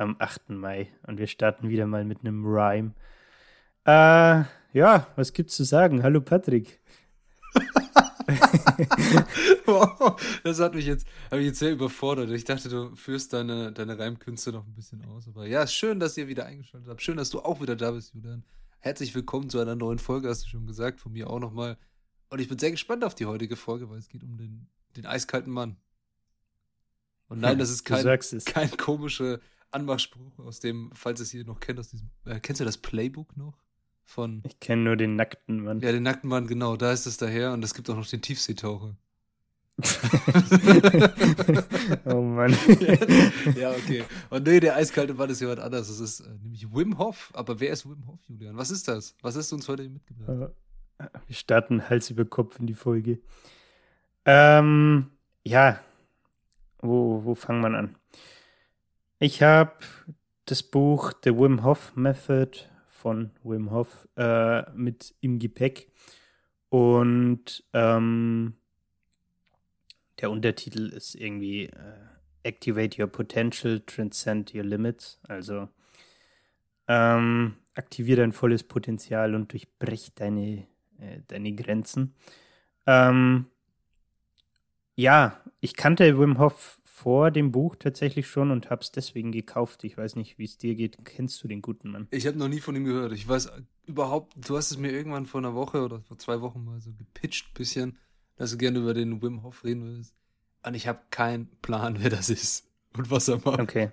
am 8. Mai. Und wir starten wieder mal mit einem Rhyme. Äh, ja, was gibt's zu sagen? Hallo Patrick. wow, das hat mich jetzt, habe ich jetzt sehr überfordert. Ich dachte, du führst deine, deine Reimkünste noch ein bisschen aus. Aber ja, schön, dass ihr wieder eingeschaltet habt. Schön, dass du auch wieder da bist, Julian. Herzlich willkommen zu einer neuen Folge, hast du schon gesagt, von mir auch nochmal. Und ich bin sehr gespannt auf die heutige Folge, weil es geht um den, den eiskalten Mann. Und nein, das ist kein, kein komischer Anmachspruch aus dem, falls es hier noch kennt, aus diesem, äh, kennst du das Playbook noch? Von. Ich kenne nur den nackten Mann. Ja, den nackten Mann, genau, da ist es daher und es gibt auch noch den Tiefseetaucher. oh Mann. ja, okay. Und nee, der eiskalte Mann ist jemand anders. Das ist äh, nämlich Wim Hof. Aber wer ist Wim Hof, Julian? Was ist das? Was hast du uns heute mitgebracht? Äh, wir starten Hals über Kopf in die Folge. Ähm, ja, wo, wo fangen wir an? Ich habe das Buch The Wim Hof Method von Wim Hof äh, mit im Gepäck und ähm, der Untertitel ist irgendwie äh, Activate Your Potential, Transcend Your Limits. Also ähm, aktiviere dein volles Potenzial und durchbrech deine, äh, deine Grenzen. Ähm, ja, ich kannte Wim Hof vor dem Buch tatsächlich schon und habe es deswegen gekauft. Ich weiß nicht, wie es dir geht. Kennst du den guten Mann? Ich habe noch nie von ihm gehört. Ich weiß überhaupt, du hast es mir irgendwann vor einer Woche oder vor zwei Wochen mal so gepitcht bisschen, dass du gerne über den Wim Hof reden willst. Und ich habe keinen Plan, wer das ist und was er macht. Okay.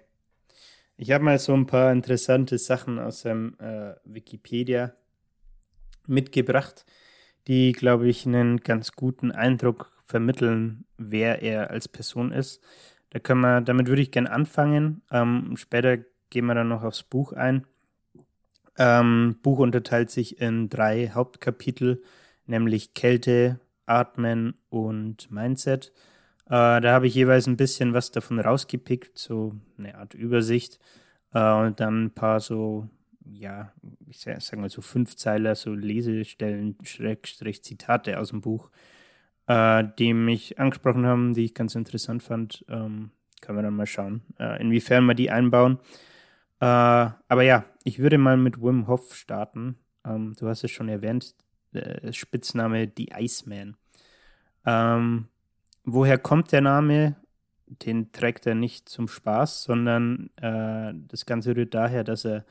Ich habe mal so ein paar interessante Sachen aus seinem äh, Wikipedia mitgebracht, die, glaube ich, einen ganz guten Eindruck vermitteln, wer er als Person ist. Da können wir, damit würde ich gerne anfangen. Ähm, später gehen wir dann noch aufs Buch ein. Ähm, Buch unterteilt sich in drei Hauptkapitel, nämlich Kälte, Atmen und Mindset. Äh, da habe ich jeweils ein bisschen was davon rausgepickt, so eine Art Übersicht äh, und dann ein paar so, ja, ich sag mal so Fünfzeiler, so Lesestellen, Schrägstrich Zitate aus dem Buch, äh, die mich angesprochen haben, die ich ganz interessant fand. Ähm, können wir dann mal schauen, äh, inwiefern wir die einbauen. Äh, aber ja, ich würde mal mit Wim Hof starten. Ähm, du hast es schon erwähnt, äh, Spitzname The Iceman. Ähm, woher kommt der Name? Den trägt er nicht zum Spaß, sondern äh, das Ganze rührt daher, dass er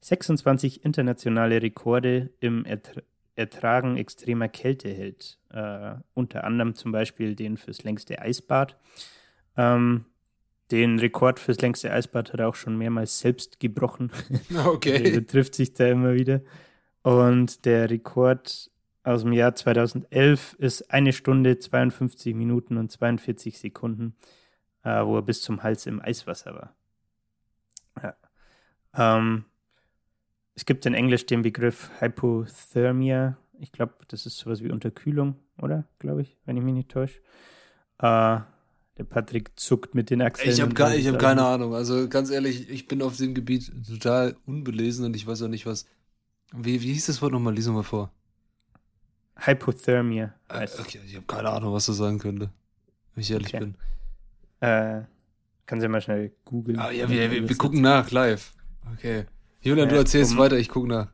26 internationale Rekorde im Ertrag Ertragen extremer Kälte hält. Äh, unter anderem zum Beispiel den fürs längste Eisbad. Ähm, den Rekord fürs längste Eisbad hat er auch schon mehrmals selbst gebrochen. Okay. der trifft sich da immer wieder. Und der Rekord aus dem Jahr 2011 ist eine Stunde, 52 Minuten und 42 Sekunden, äh, wo er bis zum Hals im Eiswasser war. Ja. Ähm, es gibt in Englisch den Begriff Hypothermia. Ich glaube, das ist sowas wie Unterkühlung, oder? Glaube ich, wenn ich mich nicht täusche. Äh, der Patrick zuckt mit den Achseln. Ich habe hab keine Ahnung. Also ganz ehrlich, ich bin auf dem Gebiet total unbelesen und ich weiß auch nicht, was. Wie, wie hieß das Wort nochmal? Lies mal vor. Hypothermia. Äh, okay, ich habe keine Ahnung, was das sein könnte. Wenn ich ehrlich okay. bin. Äh, kannst du ja mal schnell googeln. Ah, ja, wir, wir, wir gucken nach live. Okay. Julian, du erzählst um, weiter, ich gucke nach.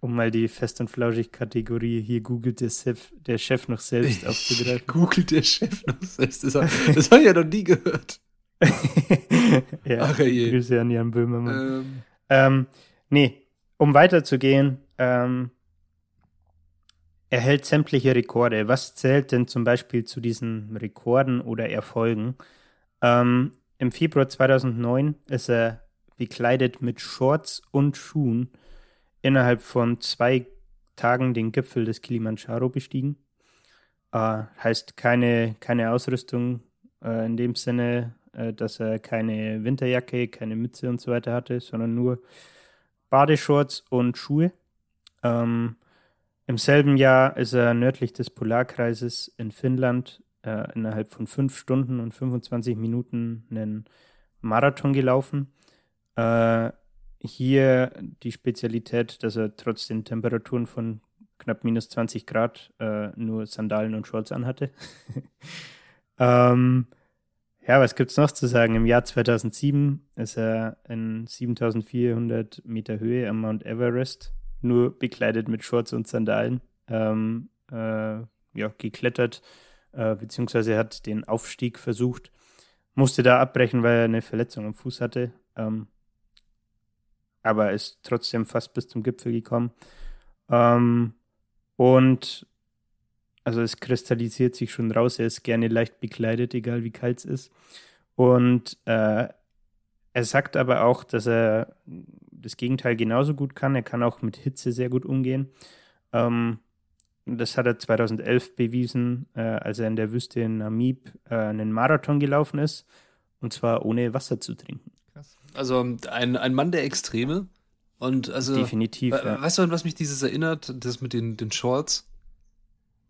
Um mal die Fest- und Flauschig-Kategorie, hier googelt der Chef, der Chef noch selbst aufzugreifen. Googelt der Chef noch selbst? Das, das habe ich ja noch nie gehört. ja, Ach, je. Grüße an Jan Böhmermann. Ähm. Ähm, nee, um weiterzugehen, ähm, er hält sämtliche Rekorde. Was zählt denn zum Beispiel zu diesen Rekorden oder Erfolgen? Ähm, Im Februar 2009 ist er bekleidet mit Shorts und Schuhen, innerhalb von zwei Tagen den Gipfel des Kilimanjaro bestiegen. Äh, heißt keine, keine Ausrüstung äh, in dem Sinne, äh, dass er keine Winterjacke, keine Mütze und so weiter hatte, sondern nur Badeshorts und Schuhe. Ähm, Im selben Jahr ist er nördlich des Polarkreises in Finnland äh, innerhalb von fünf Stunden und 25 Minuten einen Marathon gelaufen. Äh, hier die Spezialität, dass er trotz den Temperaturen von knapp minus 20 Grad äh, nur Sandalen und Shorts anhatte. ähm, ja, was gibt es noch zu sagen? Im Jahr 2007 ist er in 7400 Meter Höhe am Mount Everest, nur bekleidet mit Shorts und Sandalen, ähm, äh, ja, geklettert, äh, beziehungsweise hat den Aufstieg versucht, musste da abbrechen, weil er eine Verletzung am Fuß hatte, ähm, aber ist trotzdem fast bis zum Gipfel gekommen. Ähm, und also es kristallisiert sich schon raus, er ist gerne leicht bekleidet, egal wie kalt es ist. Und äh, er sagt aber auch, dass er das Gegenteil genauso gut kann. Er kann auch mit Hitze sehr gut umgehen. Ähm, das hat er 2011 bewiesen, äh, als er in der Wüste in Namib äh, einen Marathon gelaufen ist. Und zwar ohne Wasser zu trinken. Also ein, ein Mann der Extreme. Und also, Definitiv. Ja. Weißt du, an was mich dieses erinnert? Das mit den, den Shorts.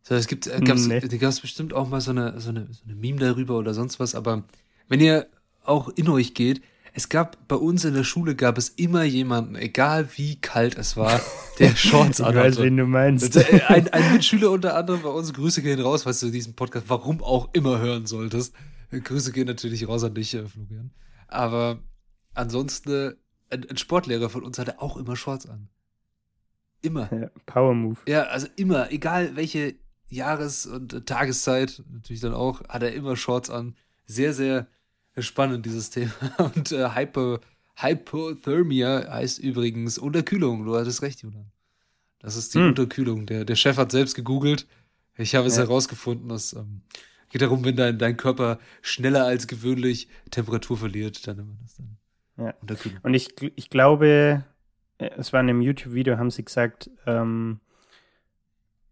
So, es gibt, äh, gab's, nee. gab's bestimmt auch mal so eine, so, eine, so eine Meme darüber oder sonst was, aber wenn ihr auch in euch geht, es gab bei uns in der Schule gab es immer jemanden, egal wie kalt es war, der Shorts anhatte. Ich weiß, wen du meinst. Äh, ein, ein Mitschüler unter anderem bei uns, Grüße gehen raus, falls du diesen Podcast, warum auch immer hören solltest. Grüße gehen natürlich raus an dich, Florian. Aber ansonsten ein, ein, Sportlehrer von uns hatte auch immer Shorts an. Immer. Ja, Power Move. Ja, also immer, egal welche Jahres- und Tageszeit, natürlich dann auch, hat er immer Shorts an. Sehr, sehr spannend, dieses Thema. Und äh, Hyper, Hypothermia heißt übrigens Unterkühlung. Du hattest recht, Julian. Das ist die hm. Unterkühlung. Der, der Chef hat selbst gegoogelt. Ich habe es ja. herausgefunden, dass ähm, geht darum, wenn dein, dein Körper schneller als gewöhnlich Temperatur verliert, dann immer das dann. Ja. Und ich, ich glaube, äh, es war in einem YouTube-Video, haben sie gesagt, ähm,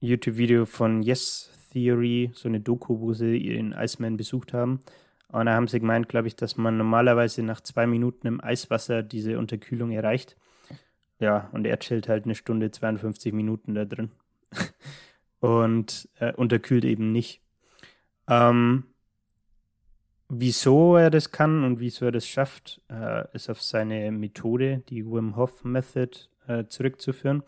YouTube-Video von Yes Theory, so eine Doku, wo sie ihren Iceman besucht haben. Und da haben sie gemeint, glaube ich, dass man normalerweise nach zwei Minuten im Eiswasser diese Unterkühlung erreicht. Ja, und er chillt halt eine Stunde 52 Minuten da drin. und äh, unterkühlt eben nicht. Ähm, Wieso er das kann und wieso er das schafft, äh, ist auf seine Methode, die Wim Hof Method, äh, zurückzuführen.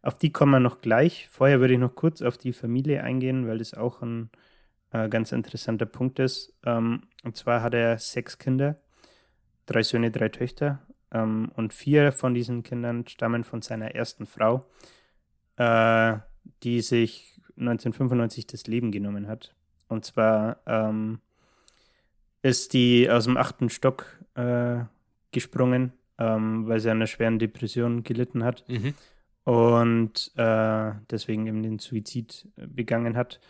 Auf die kommen wir noch gleich. Vorher würde ich noch kurz auf die Familie eingehen, weil das auch ein äh, ganz interessanter Punkt ist. Ähm, und zwar hat er sechs Kinder, drei Söhne, drei Töchter. Ähm, und vier von diesen Kindern stammen von seiner ersten Frau, äh, die sich 1995 das Leben genommen hat. Und zwar ähm, ist die aus dem achten Stock äh, gesprungen, ähm, weil sie an einer schweren Depression gelitten hat mhm. und äh, deswegen eben den Suizid begangen hat.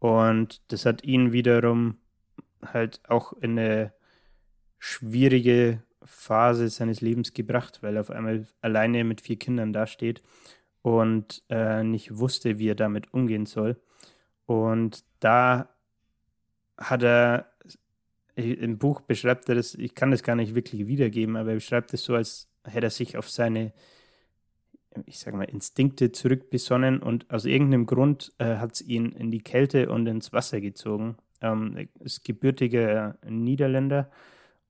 Und das hat ihn wiederum halt auch in eine schwierige Phase seines Lebens gebracht, weil er auf einmal alleine mit vier Kindern dasteht und äh, nicht wusste, wie er damit umgehen soll. Und da hat er im Buch beschreibt er das, ich kann das gar nicht wirklich wiedergeben, aber er beschreibt es so, als hätte er sich auf seine, ich sage mal, Instinkte zurückbesonnen und aus irgendeinem Grund äh, hat es ihn in die Kälte und ins Wasser gezogen. Ähm, ist gebürtiger Niederländer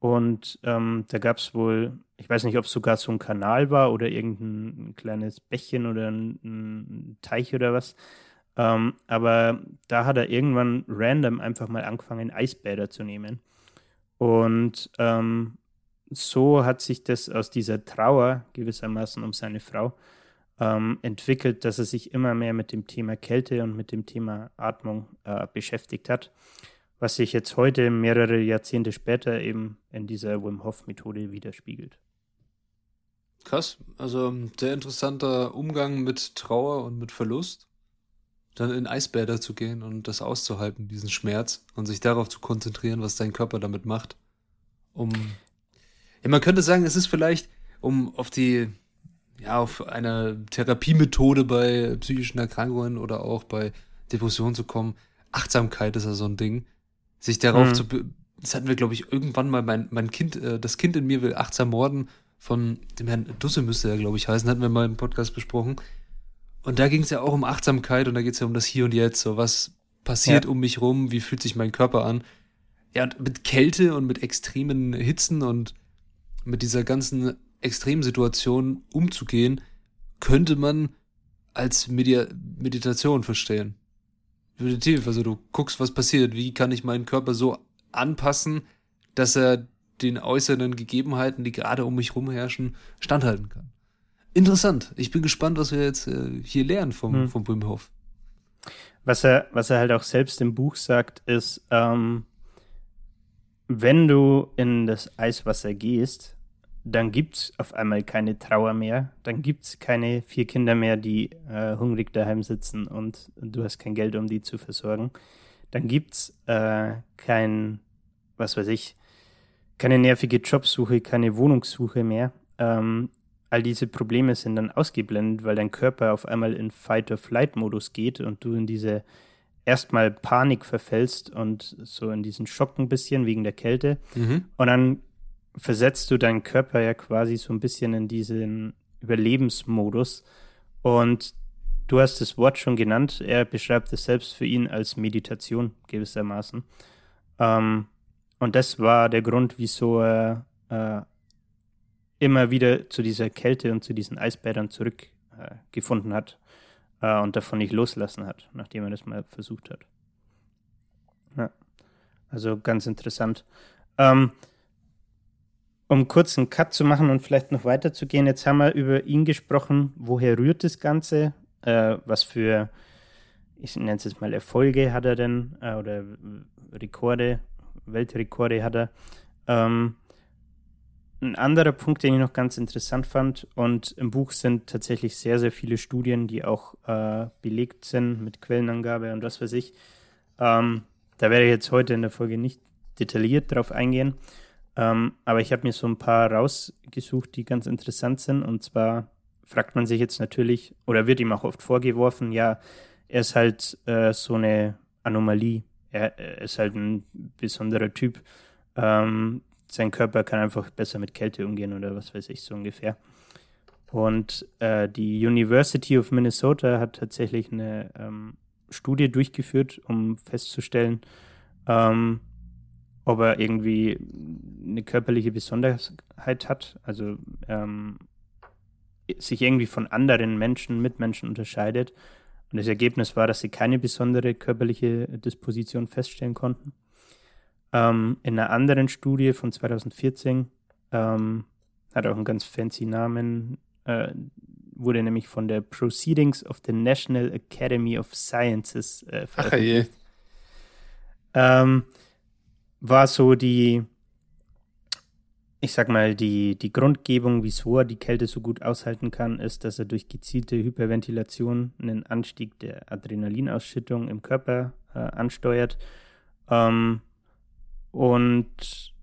und ähm, da gab es wohl, ich weiß nicht, ob es sogar so ein Kanal war oder irgendein kleines Bächchen oder ein, ein Teich oder was. Ähm, aber da hat er irgendwann random einfach mal angefangen, Eisbäder zu nehmen. Und ähm, so hat sich das aus dieser Trauer gewissermaßen um seine Frau ähm, entwickelt, dass er sich immer mehr mit dem Thema Kälte und mit dem Thema Atmung äh, beschäftigt hat, was sich jetzt heute mehrere Jahrzehnte später eben in dieser Wim Hof Methode widerspiegelt. Krass, also sehr interessanter Umgang mit Trauer und mit Verlust dann in Eisbäder zu gehen und das auszuhalten, diesen Schmerz und sich darauf zu konzentrieren, was dein Körper damit macht. Um. Ja, man könnte sagen, es ist vielleicht, um auf die, ja, auf eine Therapiemethode bei psychischen Erkrankungen oder auch bei Depressionen zu kommen. Achtsamkeit ist ja so ein Ding. Sich darauf mhm. zu, das hatten wir, glaube ich, irgendwann mal, mein, mein Kind, äh, das Kind in mir will achtsam morden, von dem Herrn Dusse müsste er, glaube ich, heißen, hatten wir mal im Podcast besprochen. Und da ging es ja auch um Achtsamkeit und da geht es ja um das Hier und Jetzt. So, was passiert ja. um mich rum? Wie fühlt sich mein Körper an? Ja, und mit Kälte und mit extremen Hitzen und mit dieser ganzen Extremsituation umzugehen, könnte man als Medi Meditation verstehen. Meditativ, also du guckst, was passiert, wie kann ich meinen Körper so anpassen, dass er den äußeren Gegebenheiten, die gerade um mich herum herrschen, standhalten kann. Interessant. Ich bin gespannt, was wir jetzt äh, hier lernen vom, hm. vom Wim Hof. Was er, was er halt auch selbst im Buch sagt, ist, ähm, wenn du in das Eiswasser gehst, dann gibt es auf einmal keine Trauer mehr, dann gibt es keine vier Kinder mehr, die äh, hungrig daheim sitzen und du hast kein Geld, um die zu versorgen. Dann gibt es äh, kein, was weiß ich, keine nervige Jobsuche, keine Wohnungssuche mehr. Ähm, all diese Probleme sind dann ausgeblendet, weil dein Körper auf einmal in Fight-or-Flight-Modus geht und du in diese erstmal Panik verfällst und so in diesen Schock ein bisschen wegen der Kälte. Mhm. Und dann versetzt du deinen Körper ja quasi so ein bisschen in diesen Überlebensmodus. Und du hast das Wort schon genannt. Er beschreibt es selbst für ihn als Meditation gewissermaßen. Ähm, und das war der Grund, wieso er äh, immer wieder zu dieser Kälte und zu diesen Eisbädern zurückgefunden äh, hat äh, und davon nicht loslassen hat, nachdem er das mal versucht hat. Ja. Also ganz interessant. Ähm, um kurz einen Cut zu machen und vielleicht noch weiterzugehen, jetzt haben wir über ihn gesprochen. Woher rührt das Ganze? Äh, was für, ich nenne es jetzt mal Erfolge hat er denn äh, oder Rekorde, Weltrekorde hat er. Ähm, ein anderer Punkt, den ich noch ganz interessant fand, und im Buch sind tatsächlich sehr, sehr viele Studien, die auch äh, belegt sind mit Quellenangabe und was weiß ich. Ähm, da werde ich jetzt heute in der Folge nicht detailliert drauf eingehen. Ähm, aber ich habe mir so ein paar rausgesucht, die ganz interessant sind. Und zwar fragt man sich jetzt natürlich, oder wird ihm auch oft vorgeworfen, ja, er ist halt äh, so eine Anomalie. Er, er, ist halt ein besonderer Typ. Ähm, sein Körper kann einfach besser mit Kälte umgehen oder was weiß ich, so ungefähr. Und äh, die University of Minnesota hat tatsächlich eine ähm, Studie durchgeführt, um festzustellen, ähm, ob er irgendwie eine körperliche Besonderheit hat, also ähm, sich irgendwie von anderen Menschen, Mitmenschen unterscheidet. Und das Ergebnis war, dass sie keine besondere körperliche Disposition feststellen konnten. Ähm, in einer anderen Studie von 2014, ähm, hat auch einen ganz fancy Namen, äh, wurde nämlich von der Proceedings of the National Academy of Sciences äh, veröffentlicht. Ach. Ähm, war so die, ich sag mal, die, die Grundgebung, wieso er die Kälte so gut aushalten kann, ist, dass er durch gezielte Hyperventilation einen Anstieg der Adrenalinausschüttung im Körper äh, ansteuert. Ähm, und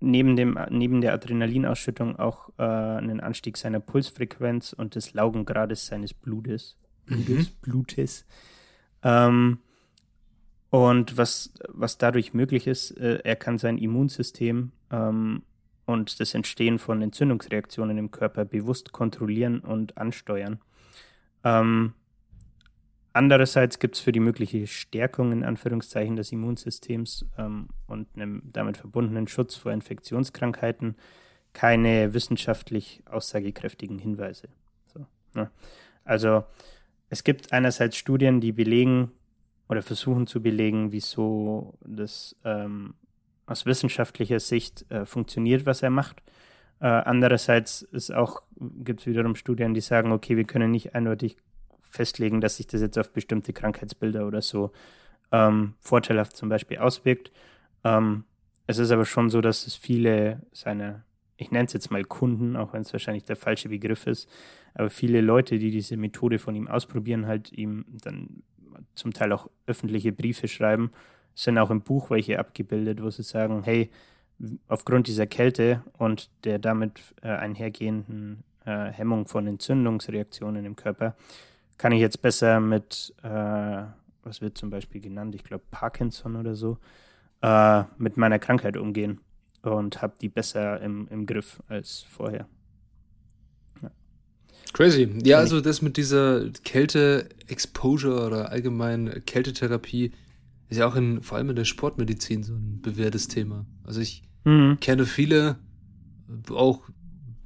neben, dem, neben der Adrenalinausschüttung auch äh, einen Anstieg seiner Pulsfrequenz und des Laugengrades seines Blutes. Blutes. Mhm. Blutes. Ähm, und was, was dadurch möglich ist, äh, er kann sein Immunsystem ähm, und das Entstehen von Entzündungsreaktionen im Körper bewusst kontrollieren und ansteuern. Ähm, andererseits gibt es für die mögliche Stärkung in Anführungszeichen des Immunsystems ähm, und einem damit verbundenen Schutz vor Infektionskrankheiten keine wissenschaftlich aussagekräftigen Hinweise. So, ne? Also es gibt einerseits Studien, die belegen, oder versuchen zu belegen, wieso das ähm, aus wissenschaftlicher Sicht äh, funktioniert, was er macht. Äh, andererseits gibt es wiederum Studien, die sagen, okay, wir können nicht eindeutig festlegen, dass sich das jetzt auf bestimmte Krankheitsbilder oder so ähm, vorteilhaft zum Beispiel auswirkt. Ähm, es ist aber schon so, dass es viele seiner, ich nenne es jetzt mal Kunden, auch wenn es wahrscheinlich der falsche Begriff ist, aber viele Leute, die diese Methode von ihm ausprobieren, halt ihm dann zum Teil auch öffentliche Briefe schreiben, sind auch im Buch welche abgebildet, wo sie sagen, hey, aufgrund dieser Kälte und der damit äh, einhergehenden äh, Hemmung von Entzündungsreaktionen im Körper, kann ich jetzt besser mit, äh, was wird zum Beispiel genannt, ich glaube Parkinson oder so, äh, mit meiner Krankheit umgehen. und habe die besser im, im Griff als vorher. Crazy. Ja, also das mit dieser Kälte-Exposure oder allgemein Kältetherapie ist ja auch in, vor allem in der Sportmedizin so ein bewährtes Thema. Also ich Mhm. kenne viele, auch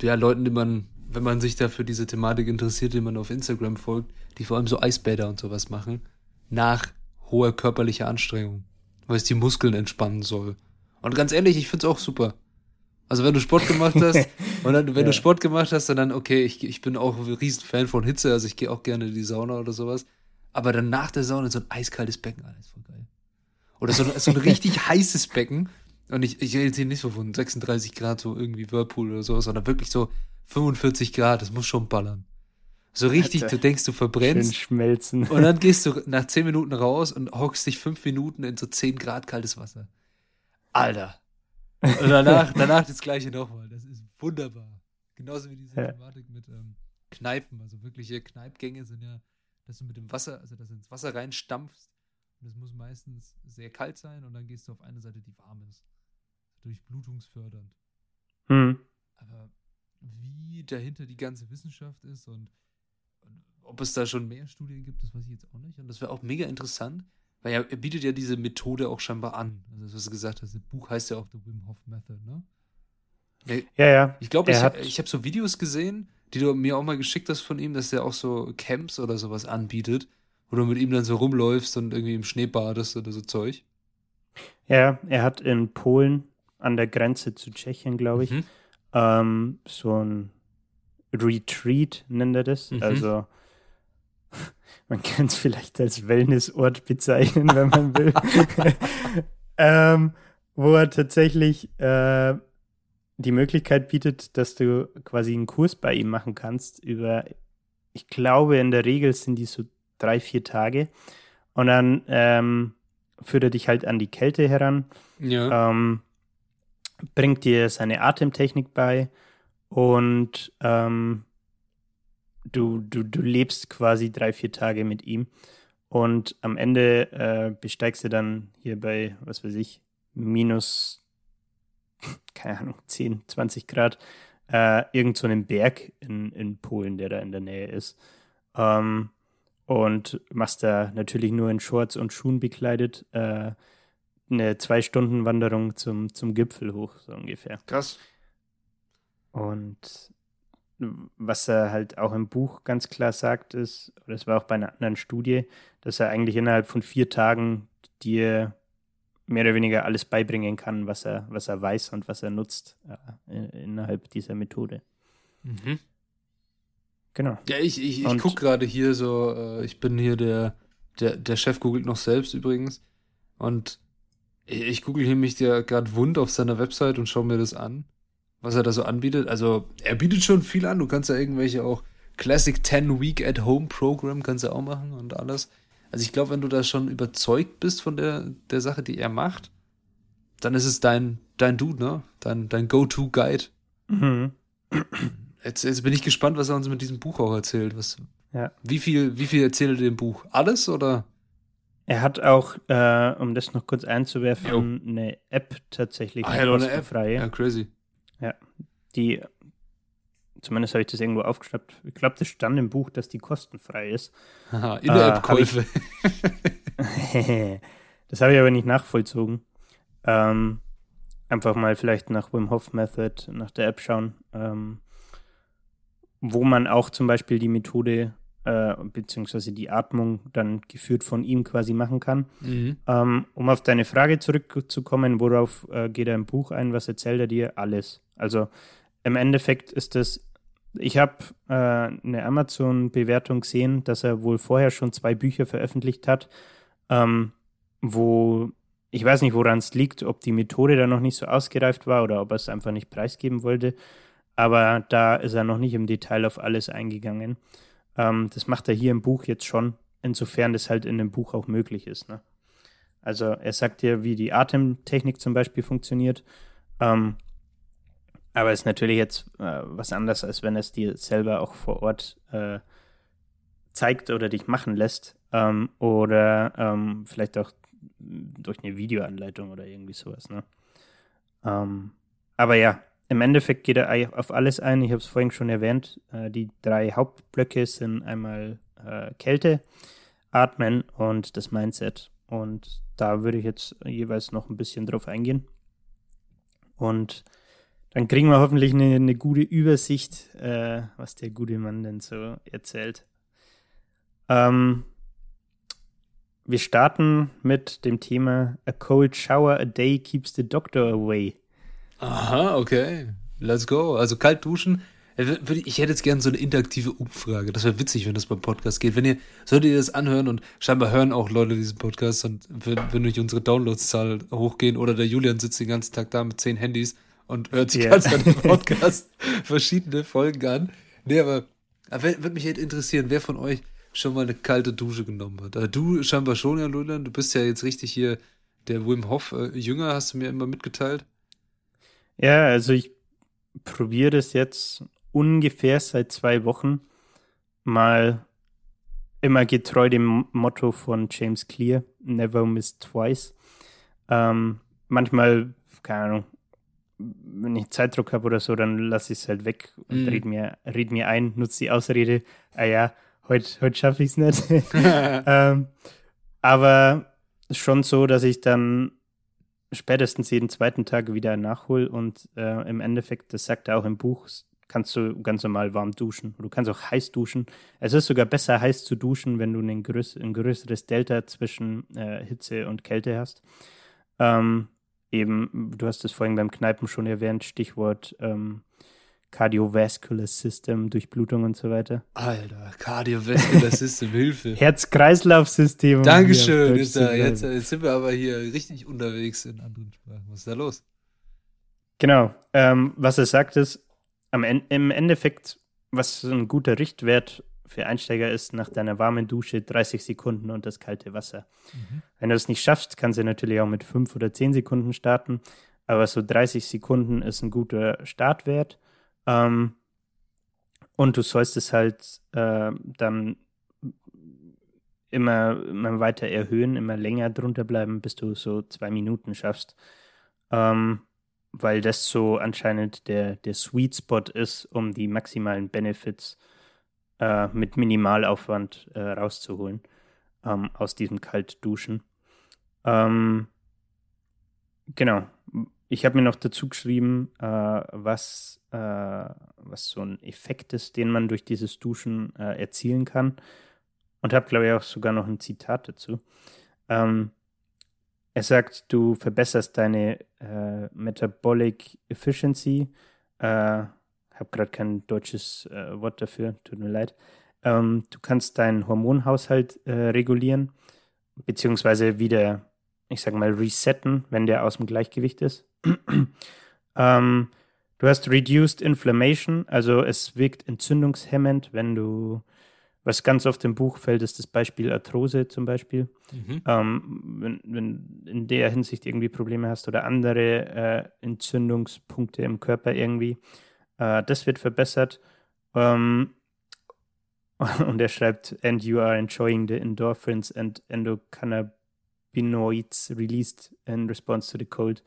ja, Leuten, die man, wenn man sich da für diese Thematik interessiert, die man auf Instagram folgt, die vor allem so Eisbäder und sowas machen, nach hoher körperlicher Anstrengung, weil es die Muskeln entspannen soll. Und ganz ehrlich, ich find's auch super. Also wenn du Sport gemacht hast und dann, wenn Ja. du Sport gemacht hast, dann, dann okay, ich, ich bin auch ein riesen Fan von Hitze, also ich gehe auch gerne in die Sauna oder sowas. Aber dann nach der Sauna so ein eiskaltes Becken, Alter, ist voll geil. Oder so, ein- so ein richtig heißes Becken. Und ich, ich rede jetzt hier nicht so von 36 Grad, so irgendwie Whirlpool oder sowas, sondern wirklich so 45 Grad, das muss schon ballern. So richtig, Alter. du denkst, du Schön verbrennst. schmelzen. Und dann gehst du nach 10 Minuten raus und hockst dich 5 Minuten in so 10 Grad kaltes Wasser. Alter. Und danach, danach das gleiche nochmal. Das ist wunderbar. Genauso wie diese Ja. Thematik mit ähm, Kneipen. Also wirkliche Kneipgänge sind ja, dass du mit dem Wasser, also dass du ins Wasser reinstampfst. Und es muss meistens sehr kalt sein und dann gehst du auf eine Seite, die warm ist. Durchblutungsfördernd. Hm. Aber wie dahinter die ganze Wissenschaft ist und, und ob es da schon mehr Studien gibt, das weiß ich jetzt auch nicht. Und das wäre auch mega interessant, weil er, er bietet ja diese Methode auch scheinbar an. Also, das, was du gesagt hast, das Buch heißt ja auch The Wim Hof Method, ne? Ja, Ja, ja. Ich glaube, Er ich, ich habe so Videos gesehen, die du mir auch mal geschickt hast von ihm, dass er auch so Camps oder sowas anbietet, wo du mit ihm dann so rumläufst und irgendwie im Schnee badest oder so Zeug. Ja, er hat in Polen an der Grenze zu Tschechien, glaube ich, Mhm. Ähm, so ein Retreat, nennt er das. Mhm. Also man kann es vielleicht als Wellnessort bezeichnen, wenn man will. ähm, wo er tatsächlich äh, die Möglichkeit bietet, dass du quasi einen Kurs bei ihm machen kannst über, ich glaube, in der Regel sind die so drei, vier Tage. Und dann ähm, führt er dich halt an die Kälte heran Ja. ähm, bringt dir seine Atemtechnik bei und ähm, du, du, du lebst quasi drei, vier Tage mit ihm. Und am Ende äh, besteigst du dann hier bei, was weiß ich, minus, keine Ahnung, 10, 20 Grad, äh, irgend so einen Berg in, in Polen, der da in der Nähe ist. Ähm, und machst da natürlich nur in Shorts und Schuhen bekleidet äh, eine Zwei-Stunden-Wanderung zum, zum Gipfel hoch, so ungefähr. Krass. Und was er halt auch im Buch ganz klar sagt, ist, oder es war auch bei einer anderen Studie, dass er eigentlich innerhalb von vier Tagen dir mehr oder weniger alles beibringen kann, was er, was er weiß und was er nutzt äh, in- innerhalb dieser Methode. Mhm. Genau. Ja, ich, ich, ich gucke gerade hier so, äh, ich bin hier der, der, der Chef googelt noch selbst übrigens. Und ich, google hier mich ja gerade wund auf seiner Website und schaue mir das an, was er da so anbietet. Also, er bietet schon viel an. Du kannst ja irgendwelche auch Classic 10 Week at Home Program kannst du auch machen und alles. Also, ich glaube, wenn du da schon überzeugt bist von der, der Sache, die er macht, dann ist es dein, dein Dude, ne? Dein, dein Go-To-Guide. Mhm. Jetzt, jetzt bin ich gespannt, was er uns mit diesem Buch auch erzählt. Was, Ja. wie, viel, wie viel erzählt er dem Buch? Alles oder? Er hat auch, äh, um das noch kurz einzuwerfen, eine App tatsächlich, Ah, ja, eine App. kostenfreie, Ja, crazy. die, zumindest habe ich das irgendwo aufgeschnappt, ich glaube, das stand im Buch, dass die kostenfrei ist. Haha, In-App-Käufe. das habe ich aber nicht nachvollzogen. Ähm, einfach mal vielleicht nach Wim Hof Method, nach der App schauen, ähm, wo man auch zum Beispiel die Methode äh, beziehungsweise die Atmung dann geführt von ihm quasi machen kann. mhm. Ähm, um auf deine Frage zurückzukommen, worauf äh, geht er im Buch ein, was erzählt er dir? Alles. Also im Endeffekt ist das, ich habe äh, eine Amazon-Bewertung gesehen, dass er wohl vorher schon zwei Bücher veröffentlicht hat, ähm, wo ich weiß nicht, woran es liegt, ob die Methode da noch nicht so ausgereift war oder ob er es einfach nicht preisgeben wollte. Aber da ist er noch nicht im Detail auf alles eingegangen. Ähm, das macht er hier im Buch jetzt schon, insofern das halt in dem Buch auch möglich ist. Ne? Also er sagt dir, wie die Atemtechnik zum Beispiel funktioniert. Ähm, aber es ist natürlich jetzt äh, was anderes, als wenn es dir selber auch vor Ort äh, zeigt oder dich machen lässt. Ähm, oder ähm, vielleicht auch durch eine Videoanleitung oder irgendwie sowas. Ne? Ähm, aber ja, im Endeffekt geht er auf alles ein. Ich habe es vorhin schon erwähnt. Äh, die drei Hauptblöcke sind einmal äh, Kälte, Atmen und das Mindset. Und da würde ich jetzt jeweils noch ein bisschen drauf eingehen. Und dann kriegen wir hoffentlich eine, eine gute Übersicht, äh, was der gute Mann denn so erzählt. Ähm, wir starten mit dem Thema A cold shower a day keeps the doctor away. Aha, okay. Let's go. Also kalt duschen. Äh, ich hätte jetzt gerne so eine interaktive Umfrage. Das wäre witzig, wenn das beim Podcast geht. Wenn ihr, solltet ihr das anhören und scheinbar hören auch Leute diesen Podcast und wenn, wenn durch unsere Downloadszahl hochgehen oder der Julian sitzt den ganzen Tag da mit zehn Handys und hört sich yeah. ganz an den Podcast verschiedene Folgen an. Nee, aber, aber würde mich halt interessieren, wer von euch schon mal eine kalte Dusche genommen hat. Also du scheinbar schon, ja, Julian. Du bist ja jetzt richtig hier der Wim Hof äh, Jünger, hast du mir immer mitgeteilt. Ja, also ich probiere das jetzt ungefähr seit zwei Wochen mal immer getreu dem Motto von James Clear, never miss twice. Ähm, manchmal, keine Ahnung, wenn ich Zeitdruck habe oder so, dann lasse ich es halt weg und mm. red, mir, red mir ein, nutze die Ausrede, ah ja, heute, heute schaffe ich es nicht. ähm, aber schon so, dass ich dann spätestens jeden zweiten Tag wieder nachhole und äh, im Endeffekt, das sagt er auch im Buch, kannst du ganz normal warm duschen. Du kannst auch heiß duschen. Es ist sogar besser, heiß zu duschen, wenn du ein, größ ein größeres Delta zwischen äh, Hitze und Kälte hast. Ähm, eben, du hast es vorhin beim Kneipen schon erwähnt, Stichwort ähm, Cardiovascular System, Durchblutung und so weiter. Alter, Cardiovascular System, Hilfe. Herz-Kreislauf-System. Dankeschön. Jetzt, jetzt, jetzt, sind wir aber hier richtig unterwegs in anderen Sprachen. Was ist da los? Genau. Ähm, was er sagt ist, am en im Endeffekt, was ein guter Richtwert für Einsteiger ist, nach deiner warmen Dusche 30 Sekunden und das kalte Wasser. Mhm. Wenn du das nicht schaffst, kannst du natürlich auch mit 5 oder 10 Sekunden starten. Aber so 30 Sekunden ist ein guter Startwert. Ähm, und du sollst es halt äh, dann immer, immer weiter erhöhen, immer länger drunter bleiben, bis du so zwei Minuten schaffst. Ähm, weil das so anscheinend der, der Sweet Spot ist, um die maximalen Benefits äh, mit Minimalaufwand äh, rauszuholen ähm, aus diesem Kaltduschen. Ähm, genau. Ich habe mir noch dazu geschrieben, äh, was, äh, was so ein Effekt ist, den man durch dieses Duschen äh, erzielen kann. Und habe, glaube ich, auch sogar noch ein Zitat dazu. Ähm, er sagt, du verbesserst deine äh, Metabolic Efficiency. Äh, habe gerade kein deutsches äh, Wort dafür, tut mir leid. Ähm, du kannst deinen Hormonhaushalt regulieren, beziehungsweise wieder, ich sag mal, resetten, wenn der aus dem Gleichgewicht ist. ähm, du hast Reduced Inflammation, also es wirkt entzündungshemmend, wenn du, was ganz oft im Buch fällt, ist das Beispiel Arthrose zum Beispiel. Mhm. Ähm, wenn, wenn in der Hinsicht irgendwie Probleme hast oder andere äh, Entzündungspunkte im Körper irgendwie, äh, das wird verbessert. Ähm, und er schreibt, and you are enjoying the endorphins and endocannabinoids released in response to the cold.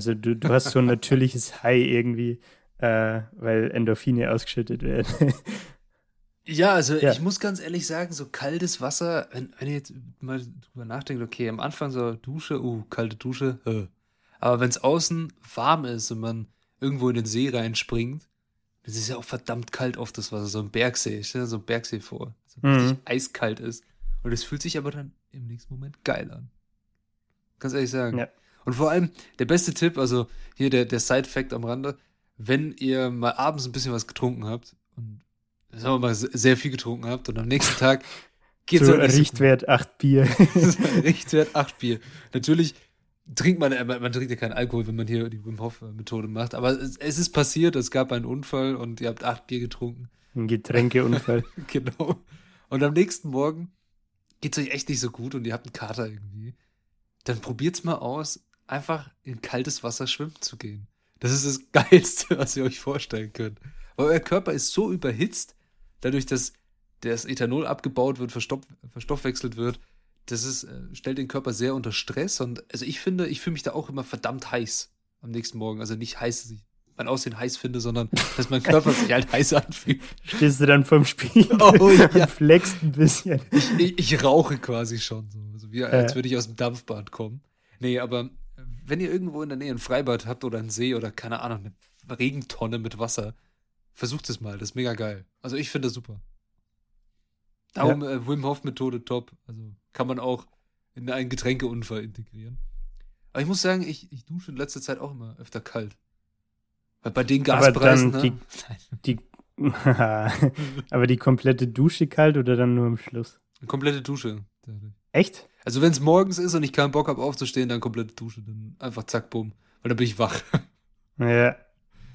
Also du, du hast so ein natürliches High irgendwie, äh, weil Endorphine ausgeschüttet werden. ja, also ja. ich muss ganz ehrlich sagen, so kaltes Wasser, wenn, wenn ihr jetzt mal drüber nachdenkt, okay, am Anfang so Dusche, uh, kalte Dusche, äh. aber wenn es außen warm ist und man irgendwo in den See reinspringt, das ist ja auch verdammt kalt oft das Wasser, so ein Bergsee, ich stelle so ein Bergsee vor, so mhm. richtig eiskalt ist. Und es fühlt sich aber dann im nächsten Moment geil an. Ganz ehrlich sagen. Ja. Und vor allem, der beste Tipp, also hier der, der Side-Fact am Rande, wenn ihr mal abends ein bisschen was getrunken habt und sagen wir mal sehr viel getrunken habt und am nächsten Tag geht so Richtwert 8 Bier. Richtwert 8 Bier. Natürlich trinkt man, man trinkt ja keinen Alkohol, wenn man hier die Wim Hof Methode macht, aber es, es ist passiert, es gab einen Unfall und ihr habt 8 Bier getrunken. Ein Getränkeunfall. genau. Und am nächsten Morgen geht es euch echt nicht so gut und ihr habt einen Kater irgendwie. Dann probiert's mal aus, einfach in kaltes Wasser schwimmen zu gehen. Das ist das Geilste, was ihr euch vorstellen könnt. Weil euer Körper ist so überhitzt, dadurch, dass das Ethanol abgebaut wird, verstoff, verstoffwechselt wird, das ist, äh, stellt den Körper sehr unter Stress. Und also ich finde, ich fühle mich da auch immer verdammt heiß. am nächsten Morgen. Also nicht heiß, dass ich mein Aussehen heiß finde, sondern dass mein Körper sich halt heiß anfühlt. Stehst du dann vorm Spiel Oh, ja. und flext ein bisschen. Ich, ich, ich rauche quasi schon so. Also wie, als Ja. würde ich aus dem Dampfbad kommen. Nee, aber wenn ihr irgendwo in der Nähe ein Freibad habt oder einen See oder keine Ahnung, eine Regentonne mit Wasser, versucht es mal. Das ist mega geil. Also ich finde das super. Darum äh, Wim Hof Methode top. Also kann man auch in einen Getränkeunfall integrieren. Aber ich muss sagen, ich, ich dusche in letzter Zeit auch immer öfter kalt. Weil bei den Aber Gaspreisen, dann ne? die- Die, aber die komplette Dusche kalt oder dann nur am Schluss? Eine komplette Dusche. Echt? Also wenn es morgens ist und ich keinen Bock habe aufzustehen, dann komplette Dusche. Dann einfach zack, bumm. Weil dann bin ich wach. Ja.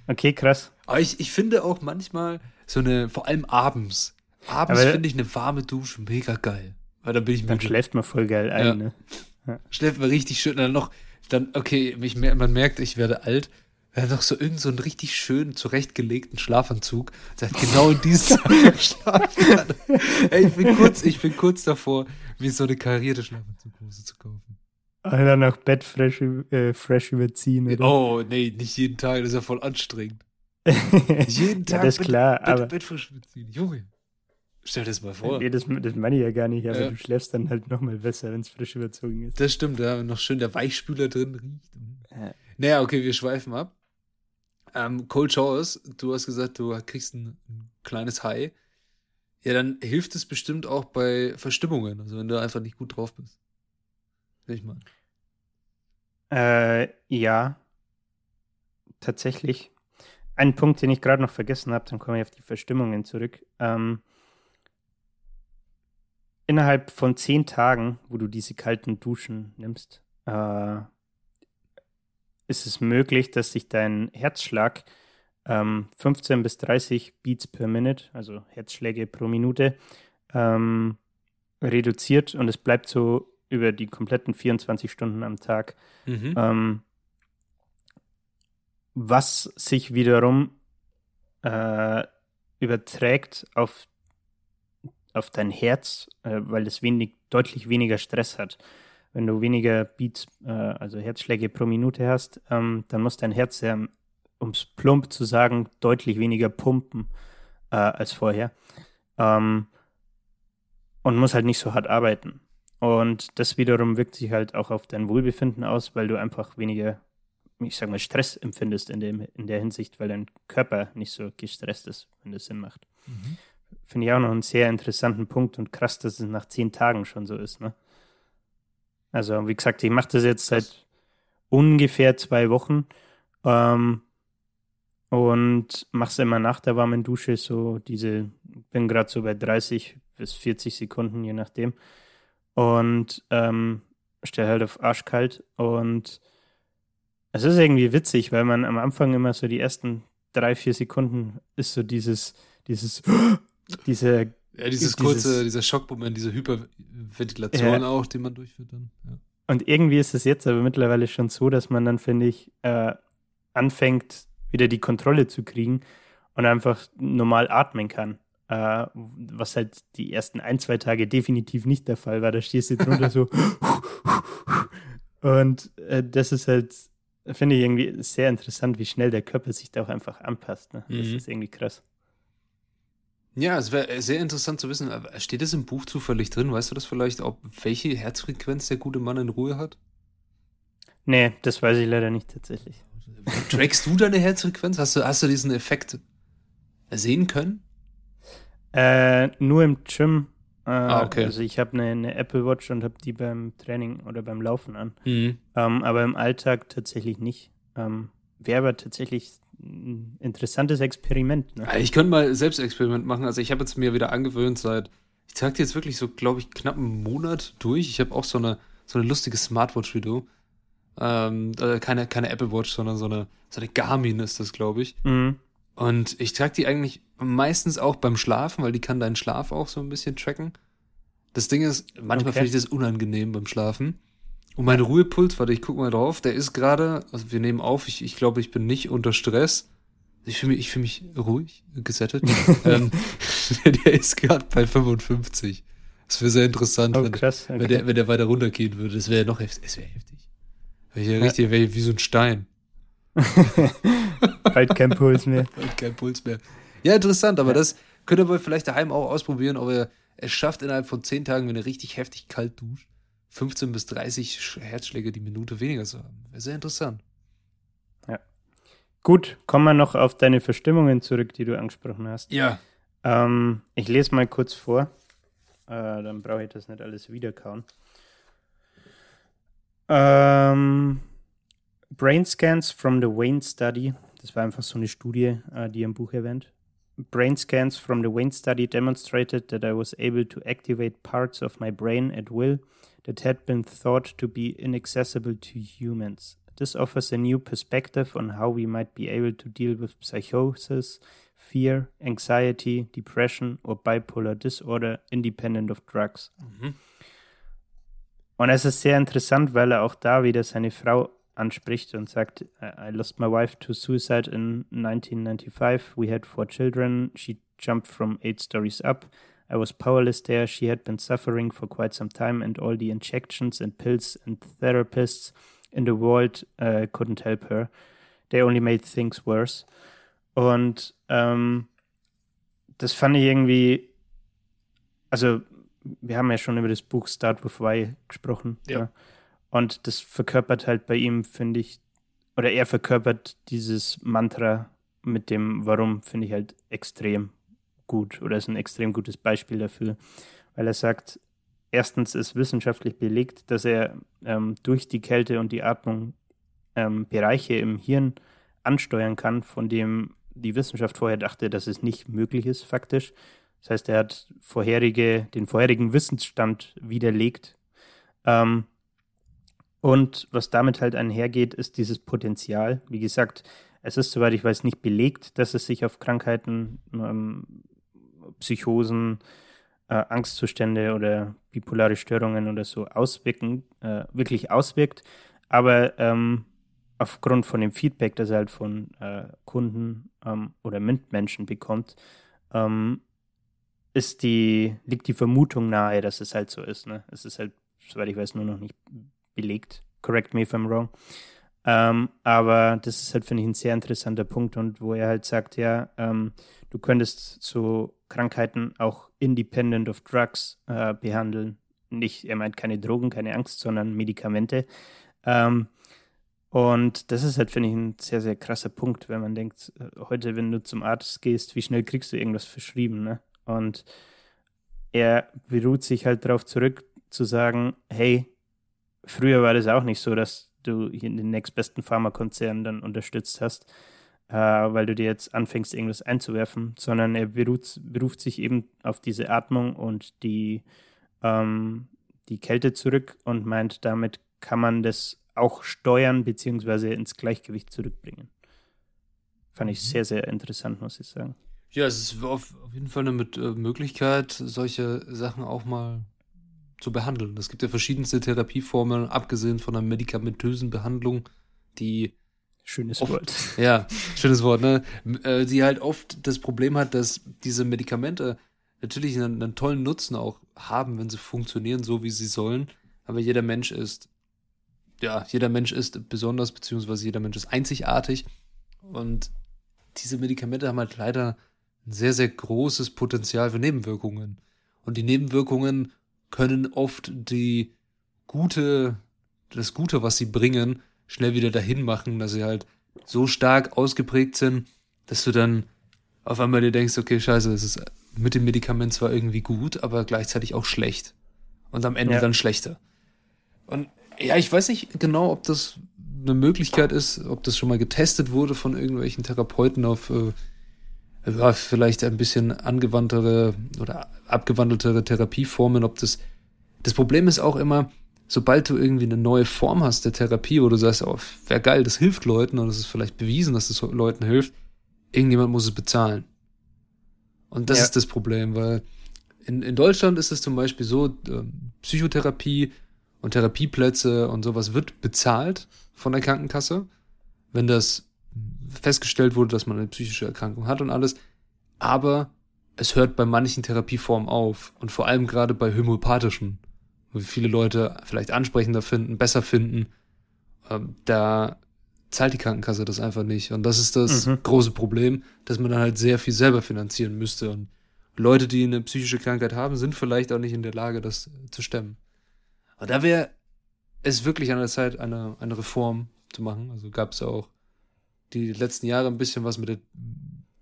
Okay, krass. Aber ich, ich finde auch manchmal so eine, vor allem abends. Abends finde ich eine warme Dusche mega geil. Weil dann bin ich Dann müde. schläft man voll geil ein, Ja. ne? Schläft man richtig schön. Dann noch, dann, okay, mich, man merkt, ich werde alt. Dann noch so irgend so einen richtig schön zurechtgelegten Schlafanzug. Der hat genau in dieser schlafen kann. Ey, ich bin kurz, ich bin kurz davor, mir so eine karierte Schlafanzughose zu kaufen. Dann noch Bett fresh, äh, fresh überziehen, oder? Oh, nee, nicht jeden Tag, das ist ja voll anstrengend. Jeden ja, Tag das ist klar, Bett, aber Bett frisch beziehen. Junge. Stell dir das mal vor. nee, das, das meine ich ja gar nicht, aber Ja. du schläfst dann halt nochmal besser, wenn es frisch überzogen ist. Das stimmt, da noch schön der Weichspüler drin riecht. Ja. Naja, okay, wir schweifen ab. Ähm, Cold Showers, du hast gesagt, du kriegst ein, ein kleines High. Ja, dann hilft es bestimmt auch bei Verstimmungen, also wenn du einfach nicht gut drauf bist. Will ich mal. Äh, ja, tatsächlich. Ein Punkt, den ich gerade noch vergessen habe, dann komme ich auf die Verstimmungen zurück. Ähm, innerhalb von zehn Tagen, wo du diese kalten Duschen nimmst, äh, ist es möglich, dass sich dein Herzschlag ähm, 15 bis 30 Beats per Minute, also Herzschläge pro Minute, ähm, reduziert und es bleibt so über die kompletten 24 Stunden am Tag. Mhm. Ähm, was sich wiederum äh, überträgt auf, auf dein Herz, äh, weil es wenig, deutlich weniger Stress hat. Wenn du weniger Beats, äh, also Herzschläge pro Minute hast, ähm, dann muss dein Herz ja, um es plump zu sagen, deutlich weniger pumpen äh, als vorher. Ähm, und muss halt nicht so hart arbeiten. Und das wiederum wirkt sich halt auch auf dein Wohlbefinden aus, weil du einfach weniger, ich sag mal, Stress empfindest in, dem, in der Hinsicht, weil dein Körper nicht so gestresst ist, wenn das Sinn macht. Mhm. Finde ich auch noch einen sehr interessanten Punkt und krass, dass es nach zehn Tagen schon so ist, ne? Also, wie gesagt, ich mache das jetzt seit ungefähr zwei Wochen ähm, und mache es immer nach der warmen Dusche, so diese, bin gerade so bei 30 bis 40 Sekunden, je nachdem. Und ähm, stelle halt auf arschkalt und es ist irgendwie witzig, weil man am Anfang immer so die ersten drei, vier Sekunden ist so dieses, dieses, diese Ja, dieses Dieses- kurze, dieser Schockmoment, diese Hyperventilation Ja. auch, den man durchführt dann. Ja. Und irgendwie ist es jetzt aber mittlerweile schon so, dass man dann, finde ich, äh, anfängt, wieder die Kontrolle zu kriegen und einfach normal atmen kann. Äh, was halt die ersten ein, zwei Tage definitiv nicht der Fall war. Da stehst du drunter so. Und äh, das ist halt, finde ich irgendwie sehr interessant, wie schnell der Körper sich da auch einfach anpasst. Ne? Das Mhm. ist irgendwie krass. Ja, es wäre sehr interessant zu wissen. aber Steht es im Buch zufällig drin? Weißt du das vielleicht, ob welche Herzfrequenz der gute Mann in Ruhe hat? Nee, das weiß ich leider nicht tatsächlich. Trackst du deine Herzfrequenz? Hast du, hast du diesen Effekt sehen können? Äh, nur im Gym. Äh, Ah, okay. Also ich habe eine, eine Apple Watch und habe die beim Training oder beim Laufen an. Mhm. Ähm, aber im Alltag tatsächlich nicht. Ähm, Wäre aber tatsächlich ein interessantes Experiment. Ne? Ich könnte mal selbst Experiment machen. Also ich habe jetzt mir wieder angewöhnt seit, ich trage die jetzt wirklich so, glaube ich, knapp einen Monat durch. Ich habe auch so eine, so eine lustige Smartwatch wie du. Ähm, äh, keine, keine Apple Watch, sondern so eine, so eine Garmin ist das, glaube ich. Mhm. Und ich trage die eigentlich meistens auch beim Schlafen, weil die kann deinen Schlaf auch so ein bisschen tracken. Das Ding ist, manchmal Okay. finde ich das unangenehm beim Schlafen. Und mein Ruhepuls, warte, ich guck mal drauf, der ist gerade, also wir nehmen auf, ich, ich glaube, ich bin nicht unter Stress. Ich fühle mich, ich fühl mich ruhig, gesettet. ähm, der ist gerade bei 55. Das wäre sehr interessant, Oh, wenn, krass. wenn, Okay. der, wenn der weiter runtergehen würde. Das wäre noch heftig. Das wäre heftig. Wäre ich ja Ja. richtig, wäre ich wie so ein Stein. Bald kein Puls mehr. Bald kein Puls mehr. Ja, interessant, aber ja. das könnt ihr wohl vielleicht daheim auch ausprobieren, ob ihr es schafft, innerhalb von 10 Tagen, wenn ihr richtig heftig kalt duscht, 15 bis 30 Herzschläge die Minute weniger zu haben. Wäre sehr interessant. Ja. Gut, kommen wir noch auf deine Verstimmungen zurück, die du angesprochen hast. Ja. Ähm, ich lese mal kurz vor. Äh, dann brauche ich das nicht alles wiederkauen. Ähm, Brain Scans from the Wayne Study. Das war einfach so eine Studie, äh, die im Buch erwähnt. Brain scans from the Wayne study demonstrated that I was able to activate parts of my brain at will that had been thought to be inaccessible to humans. This offers a new perspective on how we might be able to deal with psychosis, fear, anxiety, depression, or bipolar disorder independent of drugs. Mhm. Und es ist sehr interessant, weil er auch da wieder seine Frau anspricht und sagt, I lost my wife to suicide in 1995. We had four children. She jumped from eight stories up. I was powerless there. She had been suffering for quite some time, and all the injections and pills and therapists in the world uh, couldn't help her. They only made things worse. Und ähm, das fand ich irgendwie, also wir haben ja schon über das Buch Start with Why gesprochen. Ja. ja. Und das verkörpert halt bei ihm, finde ich, oder er verkörpert dieses Mantra mit dem Warum, finde ich halt extrem gut oder ist ein extrem gutes Beispiel dafür, weil er sagt, erstens ist wissenschaftlich belegt, dass er ähm, durch die Kälte und die Atmung ähm, Bereiche im Hirn ansteuern kann, von dem die Wissenschaft vorher dachte, dass es nicht möglich ist, faktisch. Das heißt, er hat vorherige, den vorherigen Wissensstand widerlegt. Ähm, und was damit halt einhergeht, ist dieses Potenzial. Wie gesagt, es ist, soweit ich weiß, nicht belegt, dass es sich auf Krankheiten, ähm, Psychosen, äh, Angstzustände oder bipolare Störungen oder so auswirken, äh, wirklich auswirkt. Aber ähm, aufgrund von dem Feedback, das er halt von äh, Kunden ähm, oder MINT-Menschen bekommt, ähm, ist die, liegt die Vermutung nahe, dass es halt so ist. Ne? Es ist halt, soweit ich weiß, nur noch nicht belegt. Correct me if I'm wrong. Ähm, aber das ist halt, finde ich, ein sehr interessanter Punkt und wo er halt sagt, ja, ähm, du könntest so Krankheiten auch independent of drugs äh, behandeln. Nicht, er meint keine Drogen, keine Angst, sondern Medikamente. Ähm, und das ist halt, finde ich, ein sehr, sehr krasser Punkt, wenn man denkt, äh, heute, wenn du zum Arzt gehst, wie schnell kriegst du irgendwas verschrieben, ne? Und er beruht sich halt darauf zurück, zu sagen, hey, früher war das auch nicht so, dass du hier den nächstbesten Pharmakonzern dann unterstützt hast, äh, weil du dir jetzt anfängst, irgendwas einzuwerfen, sondern er beruht, beruft sich eben auf diese Atmung und die, ähm, die Kälte zurück und meint, damit kann man das auch steuern bzw. ins Gleichgewicht zurückbringen. Fand ich mhm. sehr, sehr interessant, muss ich sagen. Ja, es ist auf, auf jeden Fall eine äh, Möglichkeit, solche Sachen auch mal zu behandeln. Es gibt ja verschiedenste Therapieformen, abgesehen von einer medikamentösen Behandlung, die Schönes oft, Wort. Ja, schönes Wort, ne? Äh, die halt oft das Problem hat, dass diese Medikamente natürlich einen, einen, tollen Nutzen auch haben, wenn sie funktionieren, so wie sie sollen. Aber jeder Mensch ist, ja, jeder Mensch ist besonders, beziehungsweise jeder Mensch ist einzigartig. Und diese Medikamente haben halt leider ein sehr, sehr großes Potenzial für Nebenwirkungen. Und die Nebenwirkungen können oft die gute, das Gute, was sie bringen, schnell wieder dahin machen, dass sie halt so stark ausgeprägt sind, dass du dann auf einmal dir denkst, okay, scheiße, das ist mit dem Medikament zwar irgendwie gut, aber gleichzeitig auch schlecht. Und am Ende ja. dann schlechter. Und ja, ich weiß nicht genau, ob das eine Möglichkeit ist, ob das schon mal getestet wurde von irgendwelchen Therapeuten auf äh, ja, vielleicht ein bisschen angewandtere oder abgewandeltere Therapieformen, ob das. Das Problem ist auch immer, sobald du irgendwie eine neue Form hast der Therapie, wo du sagst, oh, wäre geil, das hilft Leuten und es ist vielleicht bewiesen, dass es das Leuten hilft, irgendjemand muss es bezahlen. Und das ja. ist das Problem, weil in, in Deutschland ist es zum Beispiel so, äh, Psychotherapie und Therapieplätze und sowas wird bezahlt von der Krankenkasse. Wenn das festgestellt wurde, dass man eine psychische Erkrankung hat und alles. Aber es hört bei manchen Therapieformen auf. Und vor allem gerade bei homöopathischen, wo viele Leute vielleicht ansprechender finden, besser finden. Ähm, da zahlt die Krankenkasse das einfach nicht. Und das ist das Mhm. große Problem, dass man dann halt sehr viel selber finanzieren müsste. Und Leute, die eine psychische Krankheit haben, sind vielleicht auch nicht in der Lage, das zu stemmen. Und da wäre es wirklich an der Zeit, eine, eine Reform zu machen. Also gab es auch die letzten Jahre ein bisschen was mit der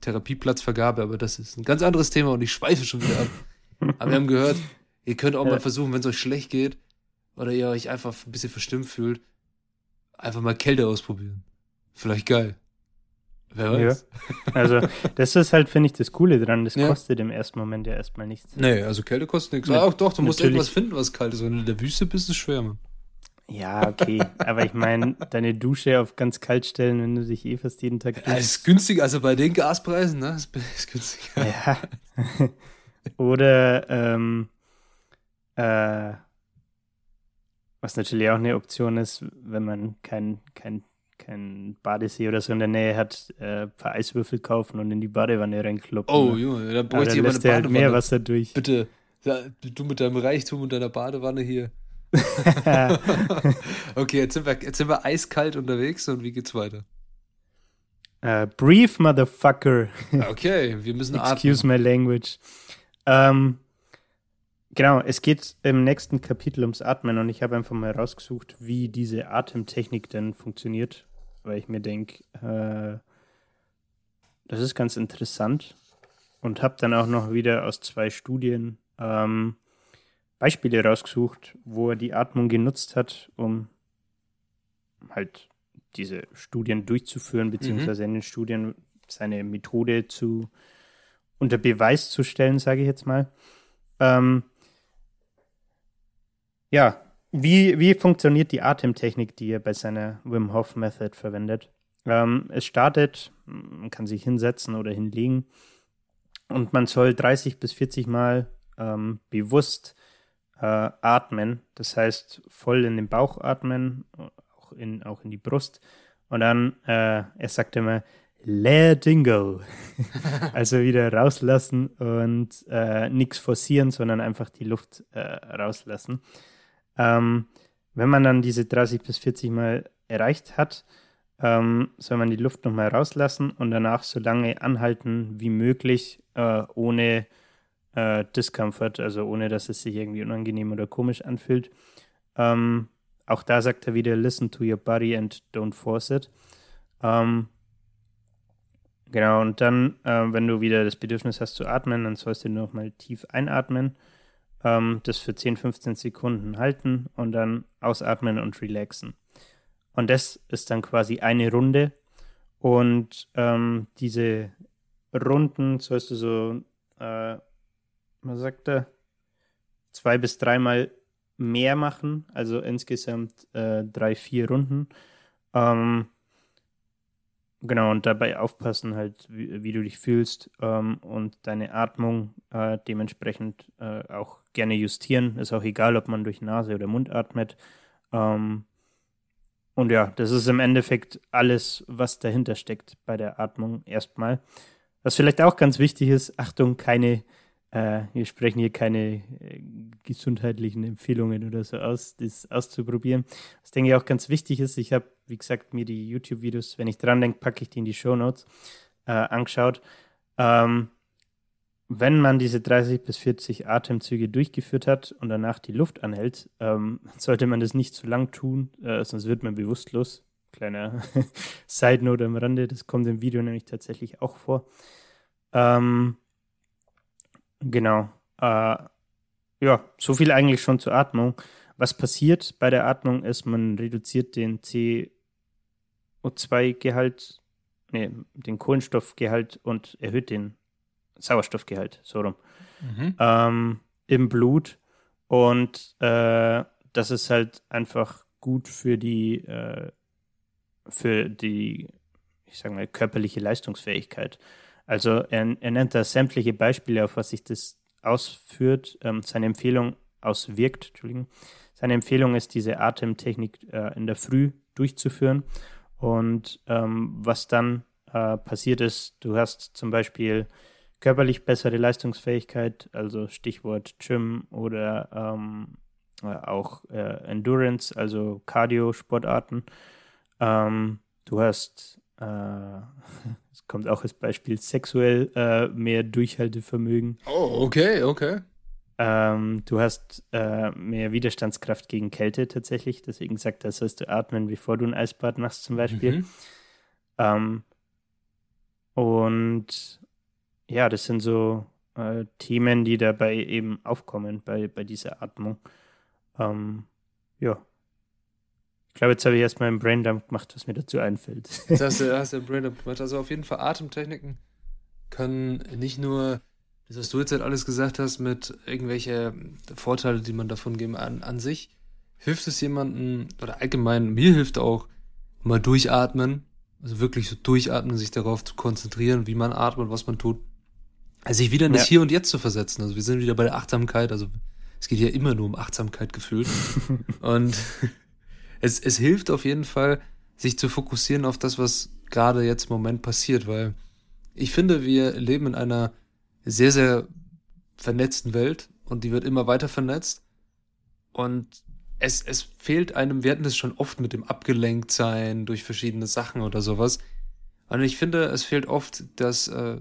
Therapieplatzvergabe, aber das ist ein ganz anderes Thema und ich schweife schon wieder ab. Aber wir haben gehört, ihr könnt auch Ja. mal versuchen, wenn es euch schlecht geht oder ihr euch einfach ein bisschen verstimmt fühlt, einfach mal Kälte ausprobieren. Vielleicht geil. Wer weiß. Also, das ist halt, finde ich, das Coole dran. Das Ja. kostet im ersten Moment ja erstmal nichts. Nee, also Kälte kostet nichts. Ja, Aber auch doch, du musst irgendwas finden, was kalt ist. Wenn du in der Wüste bist, ist es schwer, Mann. Ja, okay. Aber ich meine, deine Dusche auf ganz kalt stellen, wenn du dich eh fast jeden Tag Ja, ist günstiger, also bei den Gaspreisen, ne? Ist, ist günstiger. Ja. Oder ähm, äh, was natürlich auch eine Option ist, wenn man kein, kein, kein Badesee oder so in der Nähe hat, äh, ein paar Eiswürfel kaufen und in die Badewanne reinkloppen. Oh, ne? Junge, da Aber bräuchte dann ich aber eine er halt Badewanne. mehr Wasser durch. Bitte, ja, du mit deinem Reichtum und deiner Badewanne hier. okay, jetzt sind, wir, jetzt sind wir eiskalt unterwegs und wie geht's weiter? äh, brief, motherfucker. Okay, wir müssen Excuse my language. Ähm, genau, es geht im nächsten Kapitel ums Atmen und ich habe einfach mal rausgesucht, wie diese Atemtechnik denn funktioniert, weil ich mir denke, äh, das ist ganz interessant und habe dann auch noch wieder aus zwei Studien ähm, Beispiele rausgesucht, wo er die Atmung genutzt hat, um halt diese Studien durchzuführen, beziehungsweise in den Studien seine Methode zu unter Beweis zu stellen, sage ich jetzt mal. Ähm, ja, wie, wie funktioniert die Atemtechnik, die er bei seiner Wim Hof Method verwendet? Ähm, es startet, man kann sich hinsetzen oder hinlegen und man soll 30 bis 40 Mal ähm, bewusst äh, atmen. Das heißt, voll in den Bauch atmen, auch in, auch in die Brust. Und dann, äh, er sagt immer, letting go. also wieder rauslassen und äh, nichts forcieren, sondern einfach die Luft äh, rauslassen. Ähm, wenn man dann diese 30 bis 40 Mal erreicht hat, ähm, soll man die Luft nochmal rauslassen und danach so lange anhalten wie möglich, äh, ohne äh, Discomfort, also ohne dass es sich irgendwie unangenehm oder komisch anfühlt. Ähm, auch da sagt er wieder, listen to your body and don't force it. Ähm, genau, und dann, äh, wenn du wieder das Bedürfnis hast zu atmen, dann sollst du nochmal tief einatmen, ähm, das für 10, 15 Sekunden halten und dann ausatmen und relaxen. Und das ist dann quasi eine Runde. Und ähm, diese Runden sollst du so, äh, was sagt er, zwei bis dreimal mehr machen, also insgesamt äh, drei, vier Runden. Ähm, genau, und dabei aufpassen halt, wie, wie du dich fühlst ähm, und deine Atmung äh, dementsprechend äh, auch gerne justieren. Ist auch egal, ob man durch Nase oder Mund atmet. Ähm, und ja, das ist im Endeffekt alles, was dahinter steckt bei der Atmung erstmal. Was vielleicht auch ganz wichtig ist, Achtung, keine, äh, wir sprechen hier keine äh, gesundheitlichen Empfehlungen oder so aus, das auszuprobieren. Was denke ich auch ganz wichtig ist, ich habe, wie gesagt, mir die YouTube-Videos, wenn ich dran denke, packe ich die in die Show Notes, äh, angeschaut. Ähm, wenn man diese 30 bis 40 Atemzüge durchgeführt hat und danach die Luft anhält, ähm, sollte man das nicht zu lang tun, äh, sonst wird man bewusstlos. Kleiner Side Note am Rande, das kommt im Video nämlich tatsächlich auch vor. Ähm, genau. Äh, ja, so viel eigentlich schon zur Atmung. Was passiert bei der Atmung ist, man reduziert den CO2-Gehalt, nee, den Kohlenstoffgehalt und erhöht den Sauerstoffgehalt, so rum, Mhm. ähm, im Blut. Und äh, das ist halt einfach gut für die, äh, für die, ich sage mal, körperliche Leistungsfähigkeit. Also er, er nennt da sämtliche Beispiele, auf was sich das ausführt, ähm, seine Empfehlung auswirkt, Entschuldigung. Seine Empfehlung ist, diese Atemtechnik äh, in der Früh durchzuführen. Und ähm, was dann äh, passiert ist, du hast zum Beispiel körperlich bessere Leistungsfähigkeit, also Stichwort Gym oder ähm, äh, auch äh, Endurance, also Cardio-Sportarten. Ähm, du hast, es kommt auch als Beispiel, sexuell äh, mehr Durchhaltevermögen. Oh, okay, okay. Ähm, du hast äh, mehr Widerstandskraft gegen Kälte tatsächlich. Deswegen sagt er, sollst du atmen, bevor du ein Eisbad machst zum Beispiel. Mhm. Ähm, und ja, das sind so äh, Themen, die dabei eben aufkommen bei, bei dieser Atmung. Ähm, ja. Ich glaube, jetzt habe ich erstmal einen Braindump gemacht, was mir dazu einfällt. Das hast du, hast du einen Braindump gemacht. Also auf jeden Fall Atemtechniken können nicht nur das, was du jetzt halt alles gesagt hast, mit irgendwelche Vorteile, die man davon geben, an, an sich, hilft es jemandem, oder allgemein, mir hilft auch, mal durchatmen, also wirklich so durchatmen, sich darauf zu konzentrieren, wie man atmet, was man tut, also sich wieder in das Ja. Hier und Jetzt zu versetzen. Also wir sind wieder bei der Achtsamkeit, also es geht ja immer nur um Achtsamkeit gefühlt. und es, es hilft auf jeden Fall, sich zu fokussieren auf das, was gerade jetzt im Moment passiert, weil ich finde, wir leben in einer sehr, sehr vernetzten Welt und die wird immer weiter vernetzt. Und es, es fehlt einem, wir hatten das schon oft mit dem Abgelenktsein durch verschiedene Sachen oder sowas. Und ich finde, es fehlt oft das, äh,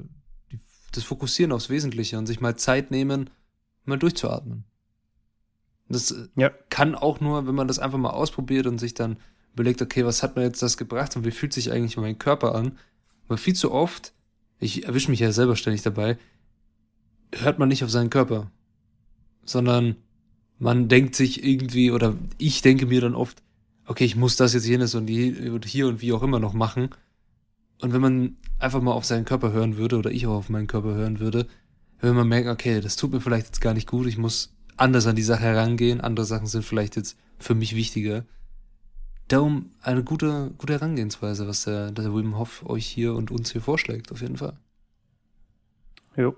das Fokussieren aufs Wesentliche und sich mal Zeit nehmen, mal durchzuatmen. Das äh, ja, kann auch nur, wenn man das einfach mal ausprobiert und sich dann überlegt, okay, was hat mir jetzt das gebracht und wie fühlt sich eigentlich mein Körper an? Weil viel zu oft, ich erwische mich ja selber ständig dabei, hört man nicht auf seinen Körper, sondern man denkt sich irgendwie, oder ich denke mir dann oft, okay, ich muss das jetzt jenes und hier und wie auch immer noch machen. Und wenn man einfach mal auf seinen Körper hören würde, oder ich auch auf meinen Körper hören würde, wenn man merkt, okay, das tut mir vielleicht jetzt gar nicht gut, ich muss anders an die Sache herangehen, andere Sachen sind vielleicht jetzt für mich wichtiger. Darum eine gute, gute Herangehensweise, was der, der Wim Hof euch hier und uns hier vorschlägt, auf jeden Fall. jo.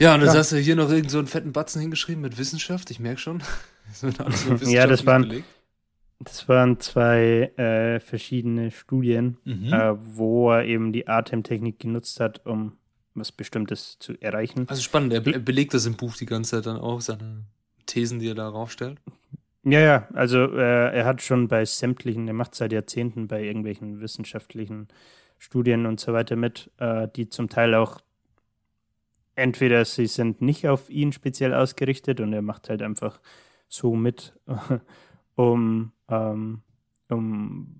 Ja, und jetzt Ja. hast du hier noch irgend so einen fetten Batzen hingeschrieben mit Wissenschaft, ich merke schon. Das Ja, das waren- belegt. Das waren zwei äh, verschiedene Studien, Mhm. äh, wo er eben die Atemtechnik genutzt hat, um was Bestimmtes zu erreichen. Also spannend, er, er belegt das im Buch die ganze Zeit dann auch, seine Thesen, die er da raufstellt. Ja, ja, also äh, er hat schon bei sämtlichen, er macht seit Jahrzehnten bei irgendwelchen wissenschaftlichen Studien und so weiter mit, äh, die zum Teil auch entweder sie sind nicht auf ihn speziell ausgerichtet und er macht halt einfach so mit, um, ähm, um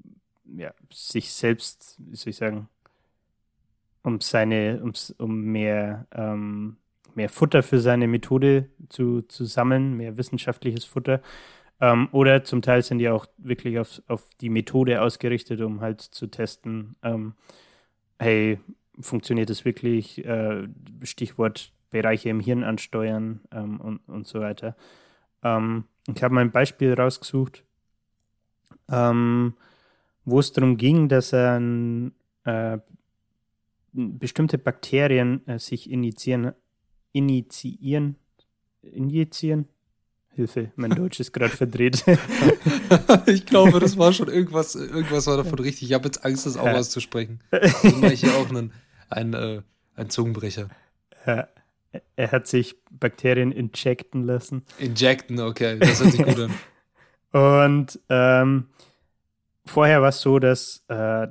ja, sich selbst, wie soll ich sagen, um seine, ums, um mehr, ähm, mehr Futter für seine Methode zu, zu sammeln, mehr wissenschaftliches Futter. Ähm, oder zum Teil sind die auch wirklich auf, auf die Methode ausgerichtet, um halt zu testen, ähm, hey, funktioniert das wirklich? Äh, Stichwort Bereiche im Hirn ansteuern ähm, und, und so weiter. Ähm, ich habe mal ein Beispiel rausgesucht, ähm, wo es darum ging, dass er ein, äh, bestimmte Bakterien äh, sich initiieren, initiieren, injizieren. Hilfe, mein Deutsch ist gerade verdreht. ich glaube, das war schon irgendwas, irgendwas war davon richtig. Ich habe jetzt Angst, das auch Ja. auszusprechen. Mache ich hier auch einen, einen, äh, einen Zungenbrecher. er, er hat sich Bakterien injecten lassen. Injecten, okay, das hört sich gut an. Und ähm, vorher war es so, dass äh,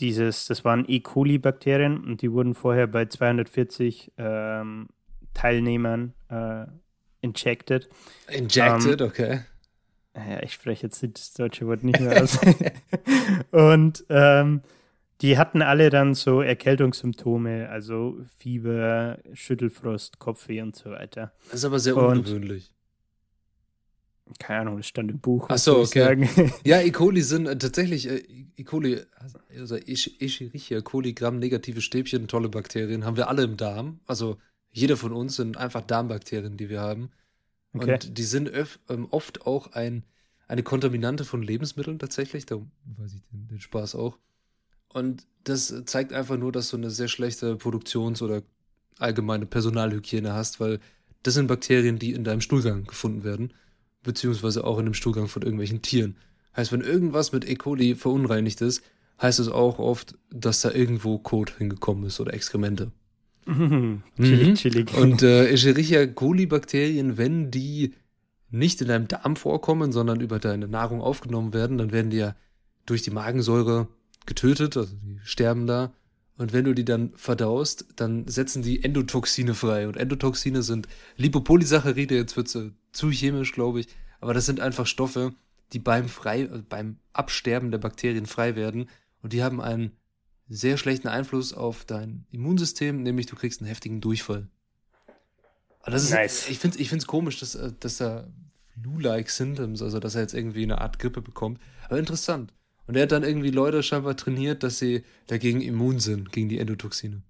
dieses, das waren E. coli-Bakterien und die wurden vorher bei 240 ähm, Teilnehmern äh, injected. Injected, okay. Ja, ich spreche jetzt das deutsche Wort nicht mehr aus. und ähm, die hatten alle dann so Erkältungssymptome, also Fieber, Schüttelfrost, Kopfweh und so weiter. Das ist aber sehr Und- ungewöhnlich. Keine Ahnung, das stand im Buch. Ach so, okay. Ja, E. coli sind äh, tatsächlich, äh, E. coli, also Esch- Escherichia coli, Gramm-negative Stäbchen, tolle Bakterien, haben wir alle im Darm. Also jeder von uns sind einfach Darmbakterien, die wir haben. Okay. Und die sind öf, ähm, oft auch ein, eine Kontaminante von Lebensmitteln tatsächlich. Da weiß ich den, den Spaß auch. Und das zeigt einfach nur, dass du eine sehr schlechte Produktions- oder allgemeine Personalhygiene hast, weil das sind Bakterien, die in deinem Stuhlgang gefunden werden, beziehungsweise auch in dem Stuhlgang von irgendwelchen Tieren. Heißt, wenn irgendwas mit E. coli verunreinigt ist, heißt es auch oft, dass da irgendwo Kot hingekommen ist oder Exkremente. Mhm. Mhm. chillig, chillig. Und äh, Escherichia coli Bakterien, wenn die nicht in deinem Darm vorkommen, sondern über deine Nahrung aufgenommen werden, dann werden die ja durch die Magensäure getötet, also die sterben da. Und wenn du die dann verdaust, dann setzen die Endotoxine frei. Und Endotoxine sind Lipopolysaccharide, jetzt wird es zu chemisch, glaube ich, aber das sind einfach Stoffe, die beim, frei, äh, beim Absterben der Bakterien frei werden. Und die haben einen sehr schlechten Einfluss auf dein Immunsystem, nämlich du kriegst einen heftigen Durchfall. Aber das ist, nice. ich finde es komisch, dass, äh, dass da Flu-like Symptoms, also dass er jetzt irgendwie eine Art Grippe bekommt. Aber interessant. Und er hat dann irgendwie Leute scheinbar trainiert, dass sie dagegen immun sind, gegen die Endotoxine.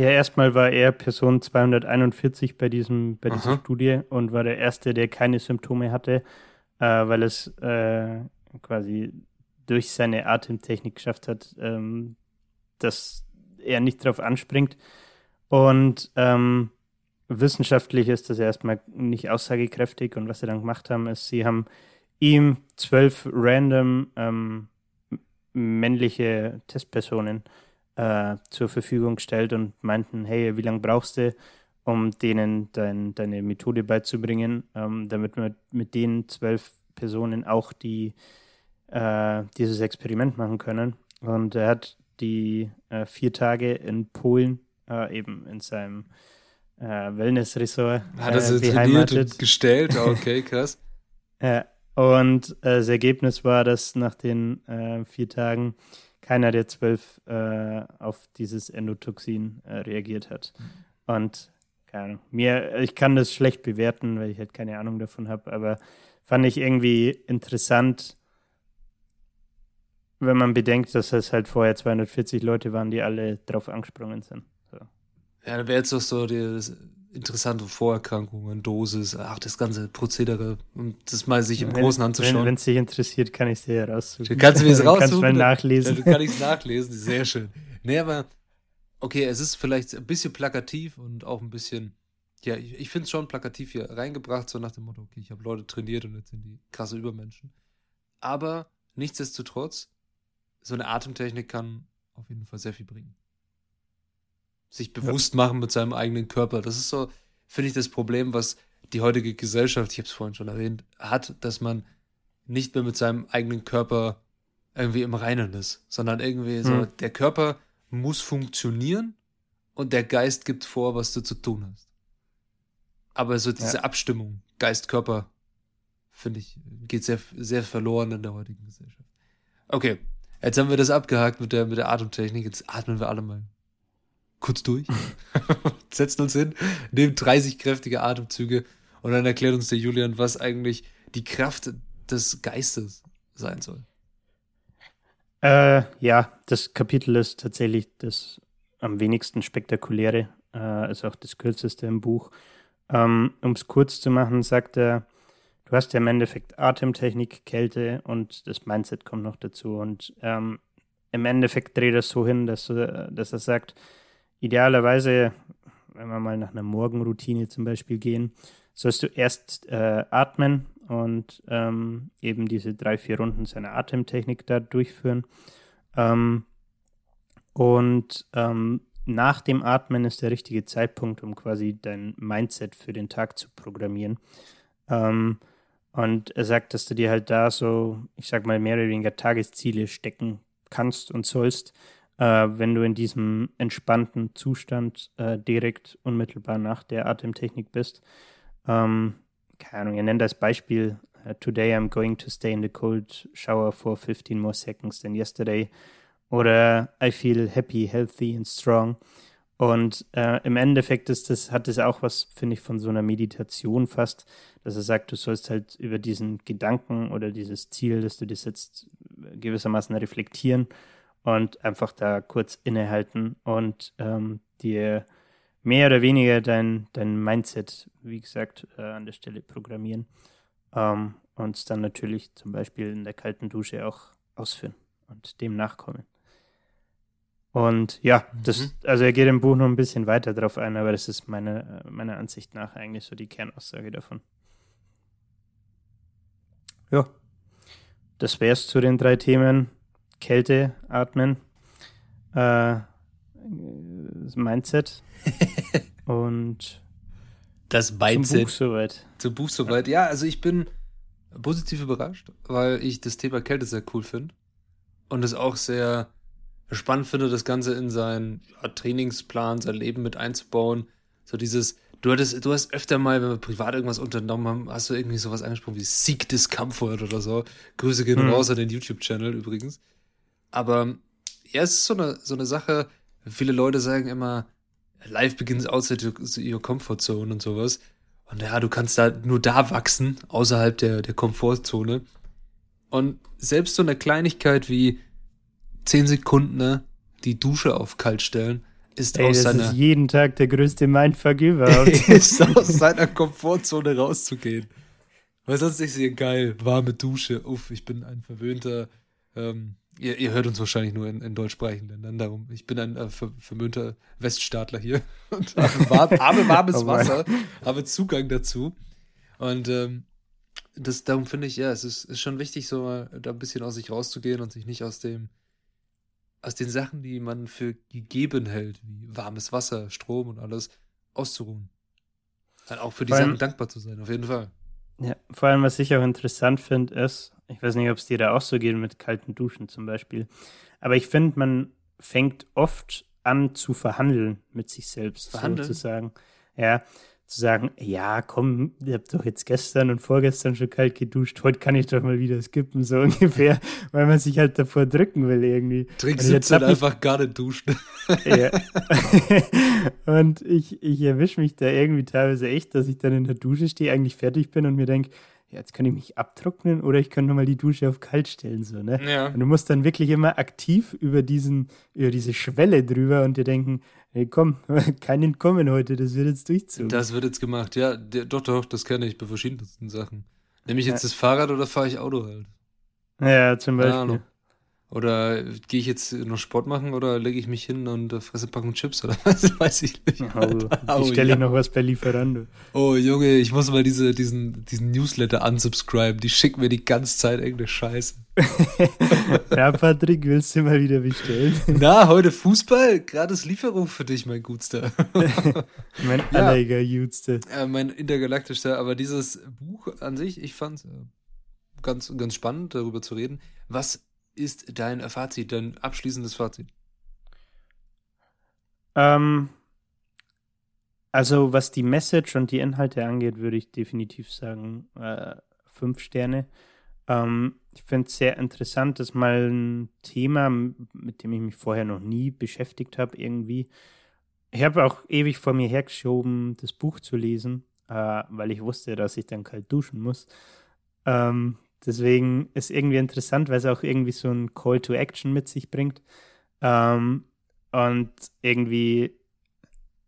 Ja, erstmal war er Person 241 bei, diesem, bei dieser Studie und war der Erste, der keine Symptome hatte, äh, weil es äh, quasi durch seine Atemtechnik geschafft hat, ähm, dass er nicht darauf anspringt. Und ähm, wissenschaftlich ist das erstmal nicht aussagekräftig. Und was sie dann gemacht haben, ist, sie haben ihm zwölf random ähm, männliche Testpersonen äh, zur Verfügung gestellt und meinten, hey, wie lange brauchst du, um denen dein, deine Methode beizubringen, ähm, damit wir mit den zwölf Personen auch die, äh, dieses Experiment machen können. Und er hat die äh, vier Tage in Polen äh, eben in seinem äh, Wellness-Ressort Hat er sie trainiert und gestellt? Okay, krass. ja, und äh, das Ergebnis war, dass nach den äh, vier Tagen keiner der zwölf äh, auf dieses Endotoxin äh, reagiert hat. Mhm. Und keine Ahnung, mir, ich kann das schlecht bewerten, weil ich halt keine Ahnung davon habe, aber fand ich irgendwie interessant, wenn man bedenkt, dass es halt vorher 240 Leute waren, die alle drauf angesprungen sind. So. Ja, da wäre jetzt doch so die, interessante Vorerkrankungen, Dosis, ach, das ganze Prozedere, um das mal sich im wenn, Großen anzuschauen. Wenn es dich interessiert, kann ich es dir ja raussuchen. Kannst du mir das raussuchen? Kannst mal nachlesen. Du kann ich es nachlesen, sehr schön. Nee, aber, okay, es ist vielleicht ein bisschen plakativ und auch ein bisschen, ja, ich, ich finde es schon plakativ hier reingebracht, so nach dem Motto, okay, ich habe Leute trainiert und jetzt sind die krasse Übermenschen. Aber nichtsdestotrotz, so eine Atemtechnik kann auf jeden Fall sehr viel bringen sich bewusst machen mit seinem eigenen Körper. Das ist so, finde ich, das Problem, was die heutige Gesellschaft, ich habe es vorhin schon erwähnt, hat, dass man nicht mehr mit seinem eigenen Körper irgendwie im Reinen ist, sondern irgendwie so, hm. der Körper muss funktionieren und der Geist gibt vor, was du zu tun hast. Aber so diese ja. Abstimmung, Geist-Körper, finde ich, geht sehr, sehr verloren in der heutigen Gesellschaft. Okay, jetzt haben wir das abgehakt mit der, mit der Atemtechnik, jetzt atmen wir alle mal kurz durch, setzen uns hin, nehmen 30 kräftige Atemzüge und dann erklärt uns der Julian, was eigentlich die Kraft des Geistes sein soll. Äh, ja, das Kapitel ist tatsächlich das am wenigsten spektakuläre, äh, ist auch das kürzeste im Buch. Ähm, um es kurz zu machen, sagt er, du hast ja im Endeffekt Atemtechnik, Kälte und das Mindset kommt noch dazu. Und ähm, im Endeffekt dreht er es so hin, dass, dass er sagt, idealerweise, wenn wir mal nach einer Morgenroutine zum Beispiel gehen, sollst du erst äh, atmen und ähm, eben diese drei, vier Runden seiner Atemtechnik da durchführen. Ähm, und ähm, nach dem Atmen ist der richtige Zeitpunkt, um quasi dein Mindset für den Tag zu programmieren. Ähm, und er sagt, dass du dir halt da so, ich sag mal, mehr oder weniger Tagesziele stecken kannst und sollst, äh, wenn du in diesem entspannten Zustand äh, direkt unmittelbar nach der Atemtechnik bist. Ähm, keine Ahnung, ihr nennt das Beispiel, uh, today I'm going to stay in the cold shower for 15 more seconds than yesterday. Oder I feel happy, healthy and strong. Und äh, im Endeffekt ist das, hat das auch was, finde ich, von so einer Meditation fast, dass er sagt, du sollst halt über diesen Gedanken oder dieses Ziel, das du dir setzt, gewissermaßen reflektieren und einfach da kurz innehalten und ähm, dir mehr oder weniger dein, dein Mindset, wie gesagt, äh, an der Stelle programmieren ähm, und dann natürlich zum Beispiel in der kalten Dusche auch ausführen und dem nachkommen. Und ja, das, mhm. also er geht im Buch noch ein bisschen weiter drauf ein, aber das ist meine, meiner Ansicht nach eigentlich so die Kernaussage davon. Ja, das wäre es zu den drei Themen. Kälte atmen, äh, Mindset und Das Mindset. Zum Buch soweit. Zum Buch soweit. Ja, also ich bin positiv überrascht, weil ich das Thema Kälte sehr cool finde. Und es auch sehr spannend finde, das Ganze in seinen ja, Trainingsplan, sein Leben mit einzubauen. So dieses, du hattest, du hast öfter mal, wenn wir privat irgendwas unternommen haben, hast du irgendwie sowas angesprochen wie Seek Discomfort oder so. Grüße gehen mhm. raus an den YouTube-Channel übrigens. Aber ja, es ist so eine, so eine Sache, viele Leute sagen immer, life begins outside your comfort zone und sowas. Und ja, du kannst da nur da wachsen, außerhalb der, der Komfortzone. Und selbst so eine Kleinigkeit wie 10 Sekunden ne, die Dusche auf kalt stellen, ist Ey, aus seiner. Ist jeden Tag der größte Mindfuck überhaupt. ist aus seiner Komfortzone rauszugehen. Weil sonst ist sie geil, warme Dusche. Uff, ich bin ein verwöhnter. Ähm, ihr, ihr, hört uns wahrscheinlich nur in, in deutschsprachigen Ländern. Darum, ich bin ein äh, ver, verwöhnter Weststaatler hier und habe, warm, habe warmes oh Wasser, habe Zugang dazu. Und ähm, das, darum finde ich, ja, es ist, ist schon wichtig, so mal da ein bisschen aus sich rauszugehen und sich nicht aus dem aus den Sachen, die man für gegeben hält, wie warmes Wasser, Strom und alles, auszuruhen. Dann auch für die allem, Sachen dankbar zu sein, auf jeden Fall. Ja, vor allem, was ich auch interessant finde, ist, ich weiß nicht, ob es dir da auch so geht mit kalten Duschen zum Beispiel, aber ich finde, man fängt oft an zu verhandeln mit sich selbst, verhandeln? sozusagen. Ja, zu sagen, ja, komm, ihr habt doch jetzt gestern und vorgestern schon kalt geduscht, heute kann ich doch mal wieder skippen, so ungefähr, weil man sich halt davor drücken will irgendwie. Trink 17 einfach gar nicht duschen. Ja. und ich, ich erwische mich da irgendwie teilweise echt, dass ich dann in der Dusche stehe, eigentlich fertig bin und mir denke, ja, jetzt kann ich mich abtrocknen oder ich kann nochmal die Dusche auf kalt stellen, so, ne? Ja. Und du musst dann wirklich immer aktiv über diesen, über diese Schwelle drüber und dir denken, hey, komm, kein Entkommen heute, das wird jetzt durchzogen. Das wird jetzt gemacht, ja, der, doch, doch, das kenne ich bei verschiedensten Sachen. Nehme ich jetzt ja. das Fahrrad oder fahre ich Auto halt? Ja, zum Beispiel. Oder gehe ich jetzt noch Sport machen oder lege ich mich hin und äh, fresse Packung Chips oder was weiß ich nicht. Oh, oh, ich stelle ja. noch was per Lieferando. Oh Junge, ich muss mal diese, diesen, diesen Newsletter unsubscriben. Die schicken mir die ganze Zeit irgendeine Scheiße. ja, Patrick, willst du mal wieder bestellen? Na, heute Fußball? Gratis Lieferung für dich, mein Gutster. mein ja. allergejudster. Äh, mein intergalaktischer. Aber dieses Buch an sich, ich fand es äh, ganz, ganz spannend, darüber zu reden. Was ist dein Fazit, dein abschließendes Fazit? Ähm, also was die Message und die Inhalte angeht, würde ich definitiv sagen, äh, fünf Sterne. Ähm, ich finde es sehr interessant, das ist mal ein Thema, mit dem ich mich vorher noch nie beschäftigt habe irgendwie. Ich habe auch ewig vor mir hergeschoben, das Buch zu lesen, äh, weil ich wusste, dass ich dann kalt duschen muss. Ähm, Deswegen ist irgendwie interessant, weil es auch irgendwie so ein Call to Action mit sich bringt. Ähm, und irgendwie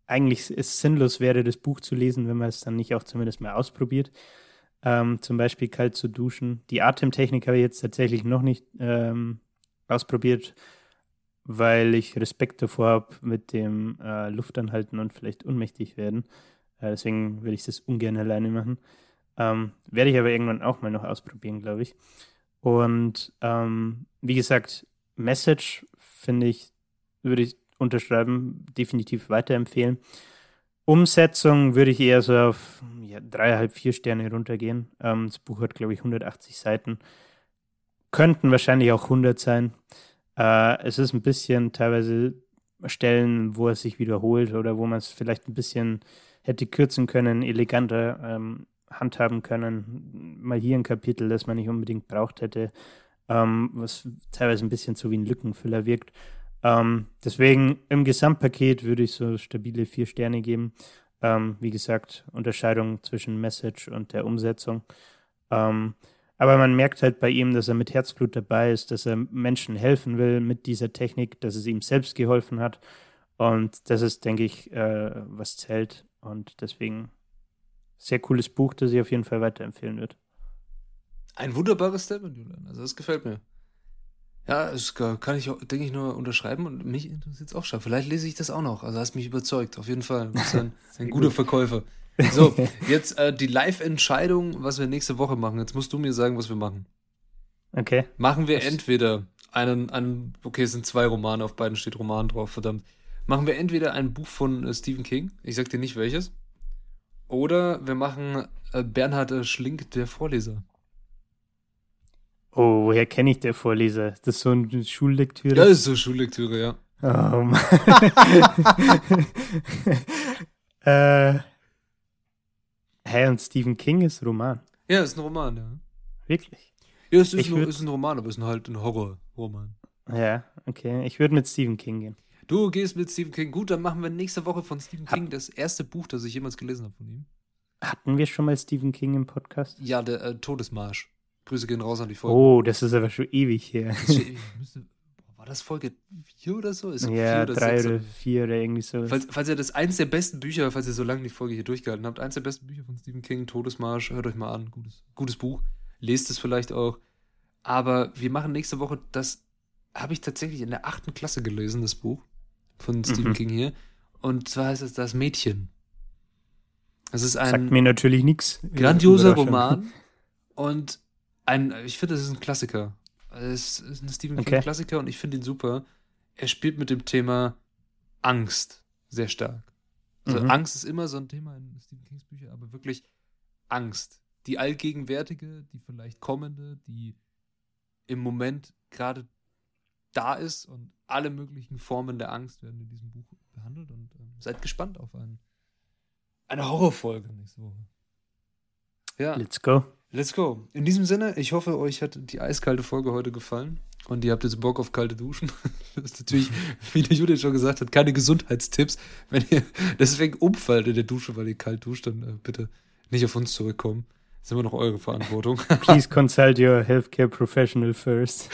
eigentlich es sinnlos wäre, das Buch zu lesen, wenn man es dann nicht auch zumindest mal ausprobiert. Ähm, zum Beispiel kalt zu duschen. Die Atemtechnik habe ich jetzt tatsächlich noch nicht ähm, ausprobiert, weil ich Respekt davor habe mit dem äh, Luftanhalten und vielleicht unmächtig werden. Äh, deswegen würde ich das ungern alleine machen. Ähm, werde ich aber irgendwann auch mal noch ausprobieren, glaube ich. Und ähm, wie gesagt, Message finde ich, würde ich unterschreiben, definitiv weiterempfehlen. Umsetzung würde ich eher so auf ja, dreieinhalb, vier Sterne runtergehen. Ähm, das Buch hat, glaube ich, 180 Seiten. Könnten wahrscheinlich auch 100 sein. Äh, es ist ein bisschen teilweise Stellen, wo es sich wiederholt oder wo man es vielleicht ein bisschen hätte kürzen können, eleganter ähm, handhaben können. Mal hier ein Kapitel, das man nicht unbedingt braucht hätte, ähm, was teilweise ein bisschen so wie ein Lückenfüller wirkt. Ähm, deswegen im Gesamtpaket würde ich so stabile vier Sterne geben. Ähm, wie gesagt, Unterscheidung zwischen Message und der Umsetzung. Ähm, aber man merkt halt bei ihm, dass er mit Herzblut dabei ist, dass er Menschen helfen will mit dieser Technik, dass es ihm selbst geholfen hat. Und das ist, denke ich, äh, was zählt. Und deswegen sehr cooles Buch, das ich auf jeden Fall weiterempfehlen würde. Ein wunderbares Statement, Julian. Also das gefällt mir. Ja, das kann ich, denke ich, nur unterschreiben und mich interessiert es auch schon. Vielleicht lese ich das auch noch. Also hast mich überzeugt, auf jeden Fall. Du bist ein, ein guter Verkäufer. So, jetzt äh, die Live-Entscheidung, was wir nächste Woche machen. Jetzt musst du mir sagen, was wir machen. Okay. Machen wir entweder einen, einen, okay, es sind zwei Romane, auf beiden steht Roman drauf, verdammt. Machen wir entweder ein Buch von äh, Stephen King, ich sag dir nicht welches, Oder wir machen äh, Bernhard äh, Schlink, der Vorleser. Oh, woher kenne ich der Vorleser? Ist das so eine Schullektüre? Ja, ist so Schullektüre, ja. Oh Mann. äh, hey, und Stephen King ist Roman. Ja, ist ein Roman, ja. Wirklich? Ja, es ist, ein, würd- ist ein Roman, aber es ist halt ein Horrorroman. Ja, okay. Ich würde mit Stephen King gehen. Du gehst mit Stephen King. Gut, dann machen wir nächste Woche von Stephen Ha- King das erste Buch, das ich jemals gelesen habe von ihm. Hatten wir schon mal Stephen King im Podcast? Ja, der äh, Todesmarsch. Grüße gehen raus an die Folge. Oh, das ist aber schon ewig her. Das war das Folge 4 oder so? Ist Ja, vier oder drei sechs oder vier oder irgendwie so. Falls, falls ihr das eins der besten Bücher, falls ihr so lange die Folge hier durchgehalten habt, eins der besten Bücher von Stephen King, Todesmarsch, hört euch mal an. Gutes, gutes Buch. Lest es vielleicht auch. Aber wir machen nächste Woche, das habe ich tatsächlich in der achten Klasse gelesen, das Buch von Stephen Mhm. King hier. Und zwar heißt es Das Mädchen. Es ist Sagt ein mir natürlich nichts. grandioser. Roman und ein, ich finde, es ist ein Klassiker. Es ist ein Stephen Okay. King Klassiker und ich finde ihn super. Er spielt mit dem Thema Angst sehr stark. Also Mhm. Angst ist immer so ein Thema in Stephen Kings Büchern, aber wirklich Angst. Die allgegenwärtige, die vielleicht kommende, die im Moment gerade da ist und alle möglichen Formen der Angst werden in diesem Buch behandelt und ähm, seid gespannt auf einen, eine Horrorfolge nächste Woche. Ja. Let's go. Let's go. In diesem Sinne, ich hoffe, euch hat die eiskalte Folge heute gefallen und ihr habt jetzt Bock auf kalte Duschen. Das ist natürlich, wie der Judith schon gesagt hat, keine Gesundheitstipps. Wenn ihr deswegen umfallt in der Dusche, weil ihr kalt duscht, dann äh, bitte nicht auf uns zurückkommen. Das ist immer noch eure Verantwortung. Please consult your healthcare professional first.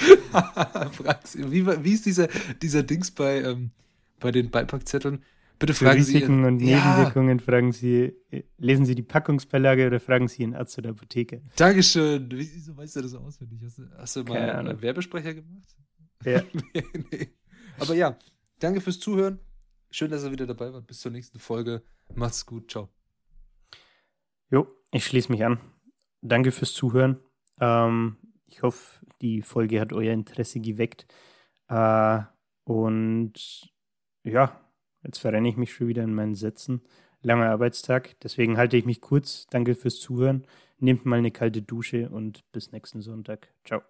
Wie, wie ist dieser, dieser Dings bei, ähm, bei den Beipackzetteln? Bitte fragen Sie. Risiken und Ja, Nebenwirkungen fragen Sie, äh, lesen Sie die Packungsbeilage oder fragen Sie Ihren Arzt oder Apotheker. Dankeschön. Wieso weißt du das auswendig? Hast du, hast du Keine mal Ahnung. einen Werbesprecher gemacht? Ja. nee, nee. Aber ja, danke fürs Zuhören. Schön, dass ihr wieder dabei wart. Bis zur nächsten Folge. Macht's gut. Ciao. Jo, ich schließe mich an. Danke fürs Zuhören. Ähm, ich hoffe, die Folge hat euer Interesse geweckt. Äh, und ja, jetzt verrenne ich mich schon wieder in meinen Sätzen. Langer Arbeitstag, deswegen halte ich mich kurz. Danke fürs Zuhören. Nehmt mal eine kalte Dusche und bis nächsten Sonntag. Ciao.